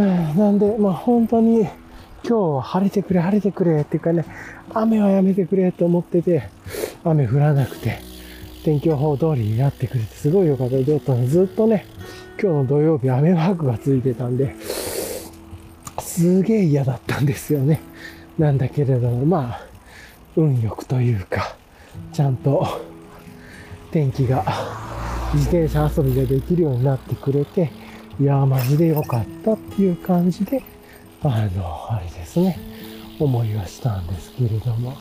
なんで、まあ本当に今日は晴れてくれ、晴れてくれっていうかね、雨はやめてくれと思ってて、雨降らなくて、天気予報通りになってくれて、すごい良かったで、ずっとね、今日の土曜日雨マークがついてたんで、すげえ嫌だったんですよね。なんだけれども、まあ、運よくというか、ちゃんと天気が自転車遊びができるようになってくれて、いやーマジで良かったっていう感じで、あの、あれですね、思いはしたんですけれども、よ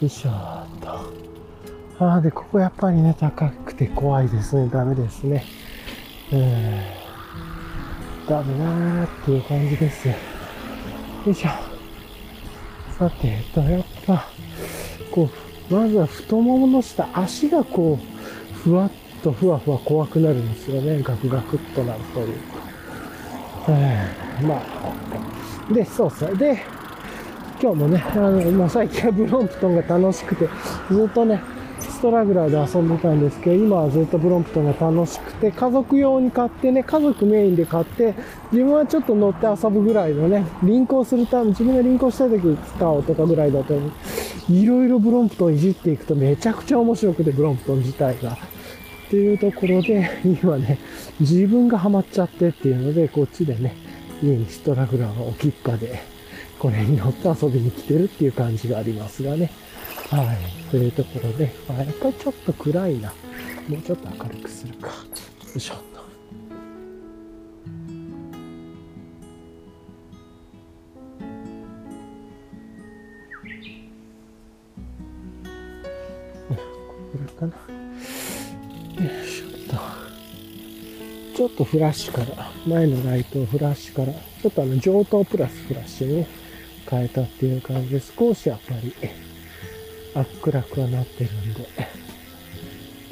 いしょーっと。ああ、で、ここやっぱりね、高くて怖いですね。ダメですね。うん。ダメなーっていう感じですよ。よいしょ。さて、えっと、やっぱ、こう、まずは太ももの下、足がこう、ふわっとふわふわ怖くなるんですよね。ガクガクっとなるという。う。まあ。で、そうそう。で、今日もね、あの、もう最近はブロンプトンが楽しくて、ずっとね、ストラグラーで遊んでたんですけど、今はずっとブロンプトンが楽しくて、家族用に買ってね、家族メインで買って、自分はちょっと乗って遊ぶぐらいのね、輪行するため、自分が輪行したい時に使おうとかぐらいだと思う、いろいろブロンプトンいじっていくとめちゃくちゃ面白くて、ブロンプトン自体が。っていうところで、今ね、自分がハマっちゃってっていうので、こっちでね、家にストラグラーを置きっぱで、これに乗って遊びに来てるっていう感じがありますがね。はい。というところで、あやっぱりちょっと暗いな。もうちょっと明るくするか。よいしょっと。かな。ちょっとフラッシュから、前のライトをフラッシュから、ちょっとあの上等プラスフラッシュに、変えたっていう感じで、少しやっぱり、あっくらくはなってるんで、っ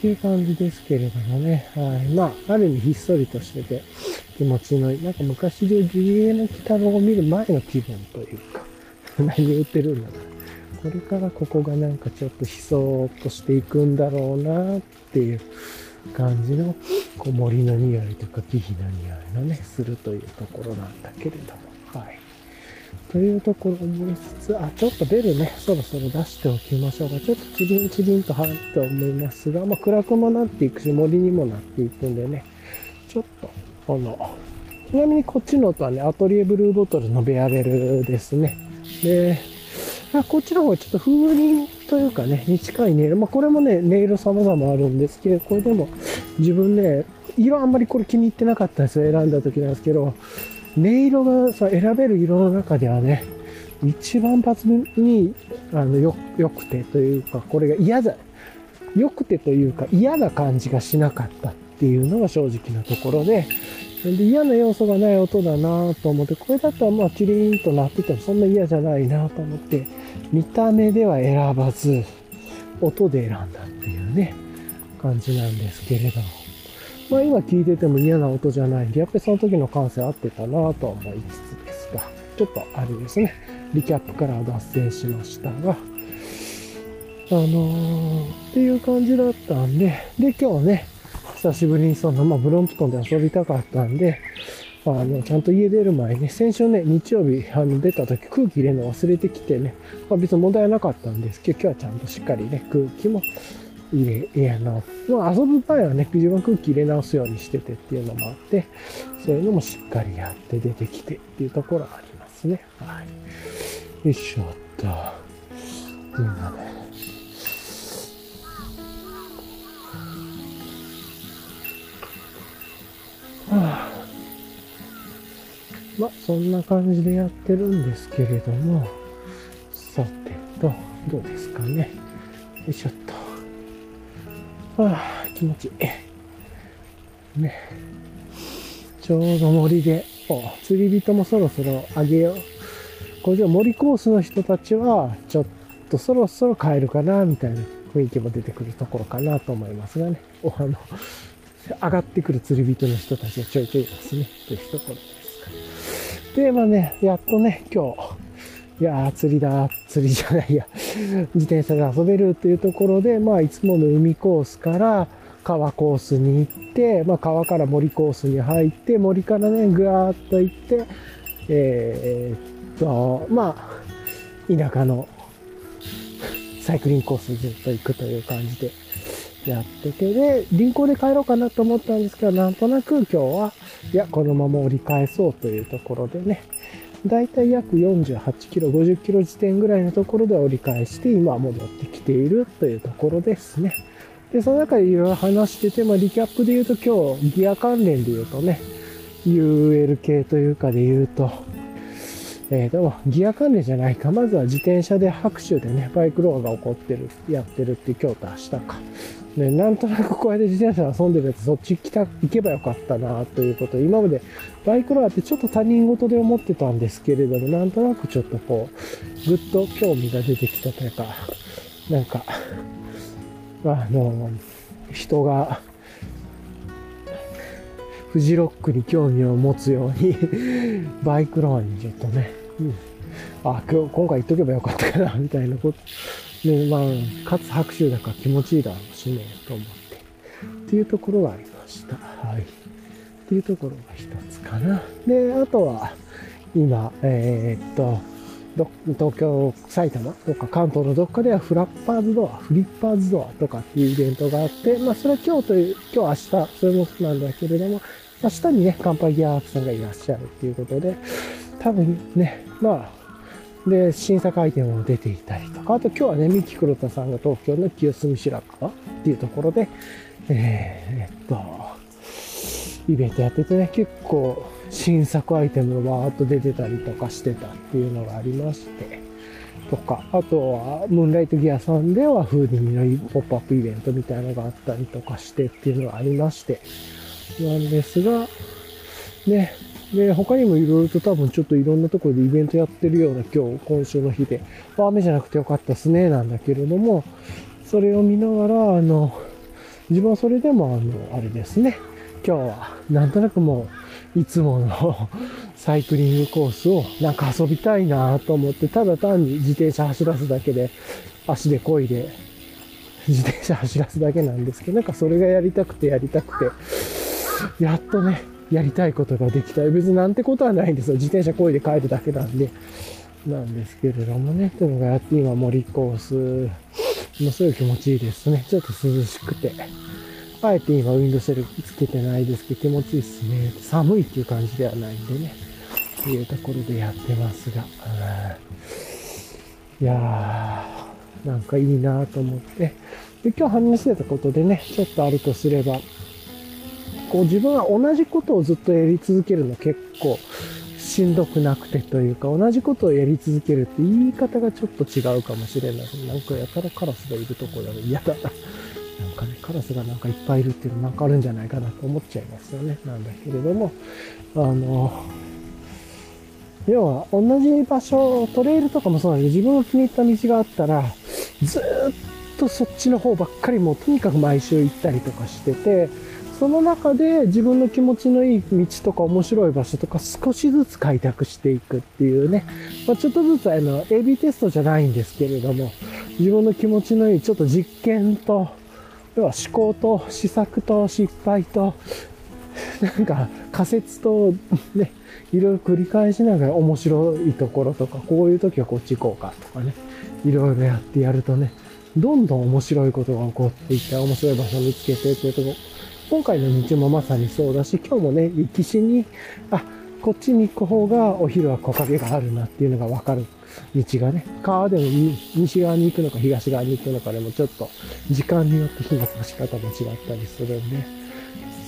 ていう感じですけれどもね、はい。まあ、ある意味ひっそりとしてて、気持ちのいい。なんか昔で自衛の鬼太郎を見る前の気分というか、何言ってるんだろう。これからここがなんかちょっと悲壮としていくんだろうなっていう感じの、こう森の匂いとか木々の匂いのね、するというところなんだけれども、はい。というところを思いつつ、あ、ちょっとベルね、そろそろ出しておきましょうか。ちょっとチリンチリンと入って思いますが、まあ暗くもなっていくし、森にもなっていくんでね、ちょっとこの、ちなみにこっちの音はね、アトリエブルーボトルのベアベルですね。で、あこっちの方はちょっと風鈴というかね、に近いネイル。まあ、これもね、ネイル様々あるんですけど、これでも自分ね、色あんまりこれ気に入ってなかったんですよ、選んだ時なんですけど、音色がさ、選べる色の中ではね、一番抜群に、あの、よ、良くてというか、これが嫌だ、良くてというか嫌な感じがしなかったっていうのが正直なところで、で嫌な要素がない音だなと思って、これだったらまあチリーンと鳴っててもそんな嫌じゃないなと思って、見た目では選ばず、音で選んだっていうね、感じなんですけれど。まあ今聞いてても嫌な音じゃないんで、やっぱりその時の感性合ってたなと思いつつですが、ちょっとあれですね、リキャップから脱線しましたが、あのー、っていう感じだったんで、で、今日ね、久しぶりにその、まあ、ブロンプトンで遊びたかったんで、あの、ちゃんと家出る前に、先週ね、日曜日、あの、出た時空気入れるの忘れてきてね、まあ、別に問題はなかったんですけど、今日はちゃんとしっかりね、空気も入れ、いや、あの、まあ、遊ぶ場合はね、自分空気入れ直すようにしててっていうのもあって、そういうのもしっかりやって出てきてっていうところはありますね。はい。よいしょっと。っていうのね。はあ、まあ、そんな感じでやってるんですけれども、さてと、どうですかね。よいしょっと。はあ、気持ちいい。ね。ちょうど森で、お釣り人もそろそろあげよう。これじゃ森コースの人たちは、ちょっとそろそろ帰るかな、みたいな雰囲気も出てくるところかなと思いますがね。お、あの、上がってくる釣り人の人たちがちょいちょいいますね。というところですかで、まあね、やっとね、今日、いやー、釣りだ、釣りじゃないや、自転車で遊べるっていうところで、まあ、いつもの海コースから川コースに行って、まあ、川から森コースに入って、森からね、ぐわーっと行って、えー、っと、まあ、田舎のサイクリングコースにずっと行くという感じで、やってて、で、輪行で帰ろうかなと思ったんですけど、なんとなく今日は、いや、このまま折り返そうというところでね、だいたい約48キロ、50キロ地点ぐらいのところで折り返して、今は戻ってきているというところですね。で、その中でいろいろ話してて、まあ、リキャップで言うと今日、ギア関連で言うとね、UL 系というかで言うと、えー、でも、ギア関連じゃないか。まずは自転車で拍手でね、バイクロアが起こってる、やってるって今日と明日か。ね、なんとなくこうやって自転車遊んでるやつ、そっち来た、行けばよかったな、ということ今までバイクロアってちょっと他人事で思ってたんですけれども、なんとなくちょっとこう、ぐっと興味が出てきたというか、なんか、あの、人が、フジロックに興味を持つようにバイクロアにちょっとね、うん、あ、今日、今回言っとけばよかったかな、みたいなこと、ね、まあ、かつ拍手だから気持ちいいだろうしね、と思って。っていうところがありました。はい。っていうところが一つかな。で、あとは、今、えー、っと、東京、埼玉とか関東のどっかではフラッパーズドア、フリッパーズドアとかっていうイベントがあって、まあそれは今日という、今日明日、それもなんだけれども、明日にね、乾杯ギアークさんがいらっしゃるっていうことで、多分ね、まあ、で、新作アイテムも出ていたりとか、あと今日はね、三木黒田さんが東京の清澄白河っていうところで、えー、っと、イベントやっててね、結構新作アイテムがわーっと出てたりとかしてたっていうのがありまして、とか、あとは、ムーンライトギアさんではフーディニのポップアップイベントみたいなのがあったりとかしてっていうのがありまして、なんですが、ね、で、他にもいろいろと多分ちょっといろんなところでイベントやってるような今日、今週の日で、雨じゃなくてよかったっすね、なんだけれども、それを見ながら、あの、自分はそれでも、あの、あれですね、今日は、なんとなくもう、いつもの サイクリングコースをなんか遊びたいなと思って、ただ単に自転車走らすだけで、足で漕いで、自転車走らすだけなんですけど、なんかそれがやりたくてやりたくて、やっとね、やりたいことができた。別になんてことはないんですよ。自転車漕いで帰るだけなんで。なんですけれどもね。というのがやって今森コース、もすごい気持ちいいですね。ちょっと涼しくて。あえて今ウィンドシェルつけてないですけど気持ちいいですね。寒いっていう感じではないんでね。というところでやってますが。いやー、なんかいいなと思って。で、今日話してたことでね、ちょっとあるとすれば、こう自分は同じことをずっとやり続けるの結構しんどくなくてというか、同じことをやり続けるって言い方がちょっと違うかもしれない。なんかやたらカラスがいるところで嫌だな。なんかね、カラスがなんかいっぱいいるっていうのなんかあるんじゃないかなと思っちゃいますよね。なんだけれども、あの、要は同じ場所、トレイルとかもそうなんで、自分の気に入った道があったら、ずっとそっちの方ばっかりもうとにかく毎週行ったりとかしてて、その中で自分の気持ちのいい道とか面白い場所とか少しずつ開拓していくっていうね、まあ、ちょっとずつあの AB テストじゃないんですけれども、自分の気持ちのいいちょっと実験と、要は思考と試作と失敗と、なんか仮説とね、いろいろ繰り返しながら面白いところとか、こういう時はこっち行こうかとかね、いろいろやってやるとね、どんどん面白いことが起こっていって、面白い場所を見つけてっていうとこ今回の道もまさにそうだし、今日もね、岸に、あ、こっちに行く方がお昼は木陰があるなっていうのがわかる道がね、川でも西側に行くのか東側に行くのかでもちょっと時間によって火の差し方も違ったりするんで、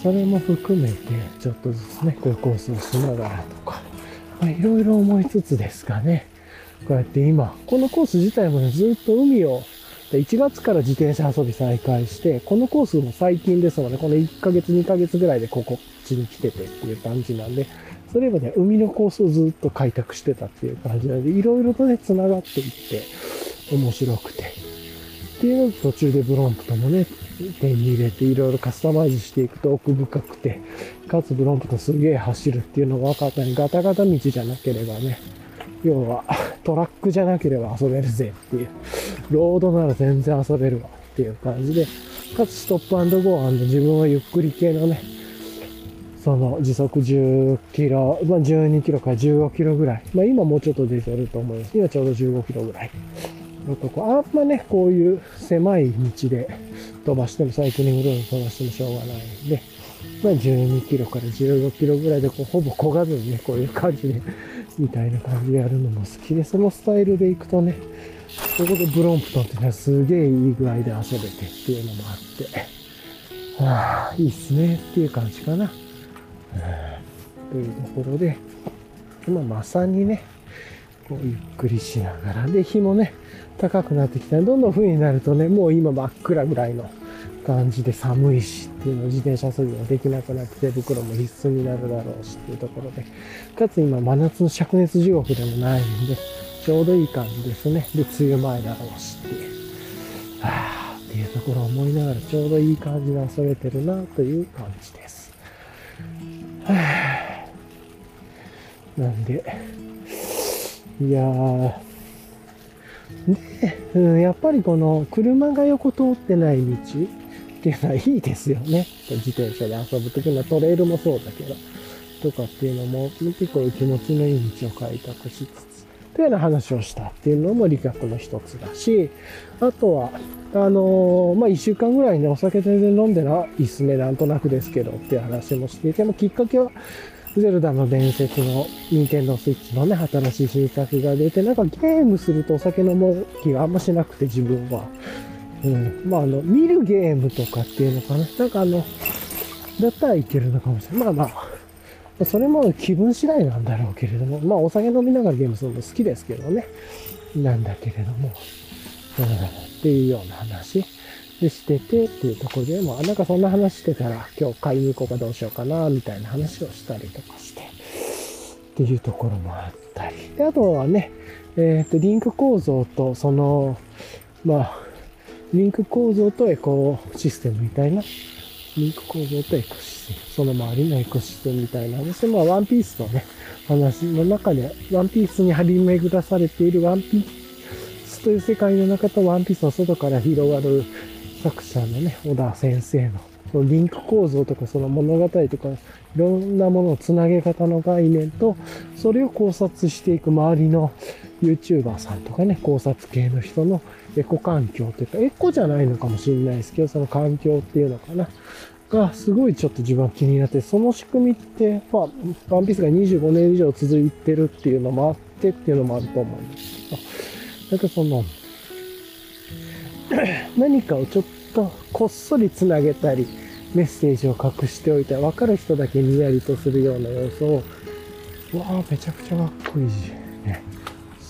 それも含めてちょっとずつね、こういうコースをしながらとか、まあ、いろいろ思いつつですかね、こうやって今、このコース自体もね、ずっと海をで1月から自転車遊び再開して、このコースも最近ですので、この1ヶ月、2ヶ月ぐらいでここっちに来ててっていう感じなんで、それはね、海のコースをずっと開拓してたっていう感じなので、いろいろとね、繋がっていって、面白くて。っていうの途中でブロンプともね、手に入れていろいろカスタマイズしていくと奥深くて、かつブロンプとすげえ走るっていうのが分かったり、ガタガタ道じゃなければね、要はトラックじゃなければ遊べるぜっていう、ロードなら全然遊べるわっていう感じで、かつストップゴー自分はゆっくり系のね、その時速10キロ、まあ12キロから15キロぐらい。まあ今もうちょっと出てると思います。今ちょうど15キロぐらい。のとこ、あんまね、こういう狭い道で飛ばしても、サイクリングロード飛ばしてもしょうがないんで、まあ12キロから15キロぐらいでこうほぼ焦がずにね、こういう感じでみたいな感じでやるのも好きで、そのスタイルで行くとね、そこでブロンプトンってね、すげえいい具合で遊べてっていうのもあって、はあ、いいっすねっていう感じかな。というところで、今まさにね、こうゆっくりしながら、で、日もね、高くなってきたどんどん冬になるとね、もう今真っ暗ぐらいの感じで寒いしっていうの自転車遊びもできなくなって手袋も必須になるだろうしっていうところで、かつ今真夏の灼熱地獄でもないんで、ちょうどいい感じですね。で、梅雨前だろうしっていう。はぁ、っていうところを思いながらちょうどいい感じで遊べてるなという感じです。はぁ。なんで、いやー、で、うん、やっぱりこの車が横通ってない道っていうのはいいですよね。自転車で遊ぶ時のトレイルもそうだけど、とかっていうのも、結構気持ちのいい道を開拓しつつ、というような話をしたっていうのも理学の一つだし、あとは、あのー、まあ、一週間ぐらいね、お酒全然飲んでないっすね、なんとなくですけどっていう話もしていて、もきっかけは、ゼルダの伝説の任天堂スイッチのね、新しい新作が出て、なんかゲームするとお酒飲む気があんましなくて自分は。うん。まあ、あの、見るゲームとかっていうのかな。なんかあの、だったらいけるのかもしれない。まあまあ、それも気分次第なんだろうけれども、まあお酒飲みながらゲームするの好きですけどね。なんだけれども、うん、っていうような話でしててっていうところで、もなんかそんな話してたら、今日買いに行こうかどうしようかな、みたいな話をしたりとかして、っていうところもあったり。で、あとはね、えっ、ー、と、リンク構造と、その、まあ、リンク構造とエコシステムみたいな、リンク構造とエコシステム、その周りのエコシステムみたいな。話で、まあ、ワンピースのね、話の中で、ワンピースに張り巡らされているワンピースという世界の中とワンピースの外から広がる作者のね、小田先生の、そのリンク構造とかその物語とか、いろんなもののつなげ方の概念と、それを考察していく周りの YouTuber さんとかね、考察系の人のエコ環境というか、エコじゃないのかもしれないですけど、その環境っていうのかな。が、すごいちょっと自分は気になって、その仕組みって、まあ、ワンピースが25年以上続いてるっていうのもあってっていうのもあると思うんですけど、なんかその、何かをちょっとこっそりつなげたり、メッセージを隠しておいて、分かる人だけにやりとするような要素を、わあ、めちゃくちゃかっこいいし、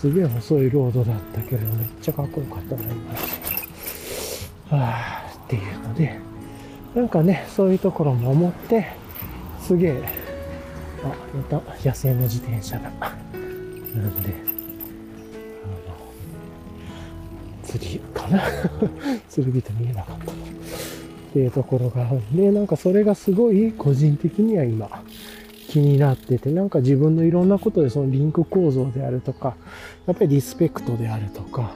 すげえ細いロードだったけれど、めっちゃかっこよかったな、今。はあ、っていうので、なんかね、そういうところも思って、すげえ、あ、また野生の自転車だ。なんで、あの、釣りかな？釣り人見えなかった。っていうところがあるんで、なんかそれがすごい個人的には今、気になってて、なんか自分のいろんなことでそのリンク構造であるとか、やっぱりリスペクトであるとか、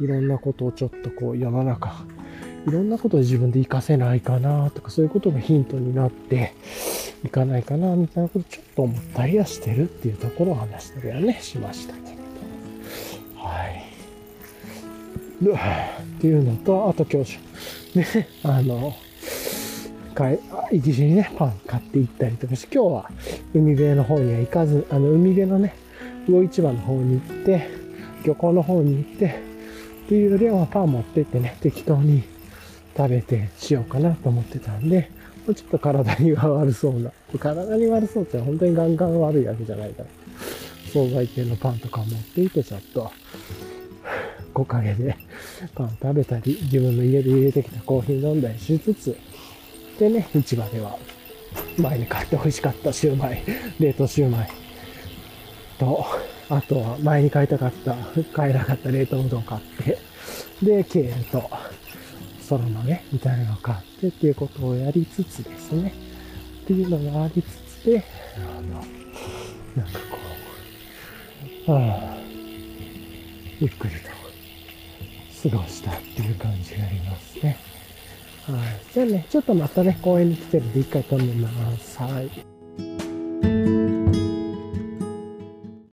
いろんなことをちょっとこう世の中いろんなことで自分で活かせないかなとか、そういうことがヒントになっていかないかな、みたいなことちょっと思ったりはしてるっていうところを話したりはね、しましたけれど。はい。っていうのと、あと今日、ね、あの、かい、行きしにね、パン買って行ったりとかして、今日は海辺の方には行かず、あの、海辺のね、魚市場の方に行って、漁港の方に行って、っていうよりはパン持ってってね、適当に食べてしようかなと思ってたんで、ちょっと体には悪そうな、体に悪そうって本当にガンガン悪いわけじゃないから、惣菜系のパンとか持っていてちょっと、木陰でパン食べたり、自分の家で入れてきたコーヒー飲んだりしつつ、でね、市場では。前に買って美味しかったシューマイ、冷凍シューマイ。と、あとは前に買いたかった、買えなかった冷凍うどん買って、で、ケールと、ソロのね、みたいなのを買ってっていうことをやりつつですね、っていうのがありつつで、あの、なんかこう、ああ、ゆっくりと過ごしたっていう感じがありますね。はい。じゃあね、ちょっとまたね、公園に来てるんで一回止めます。はい。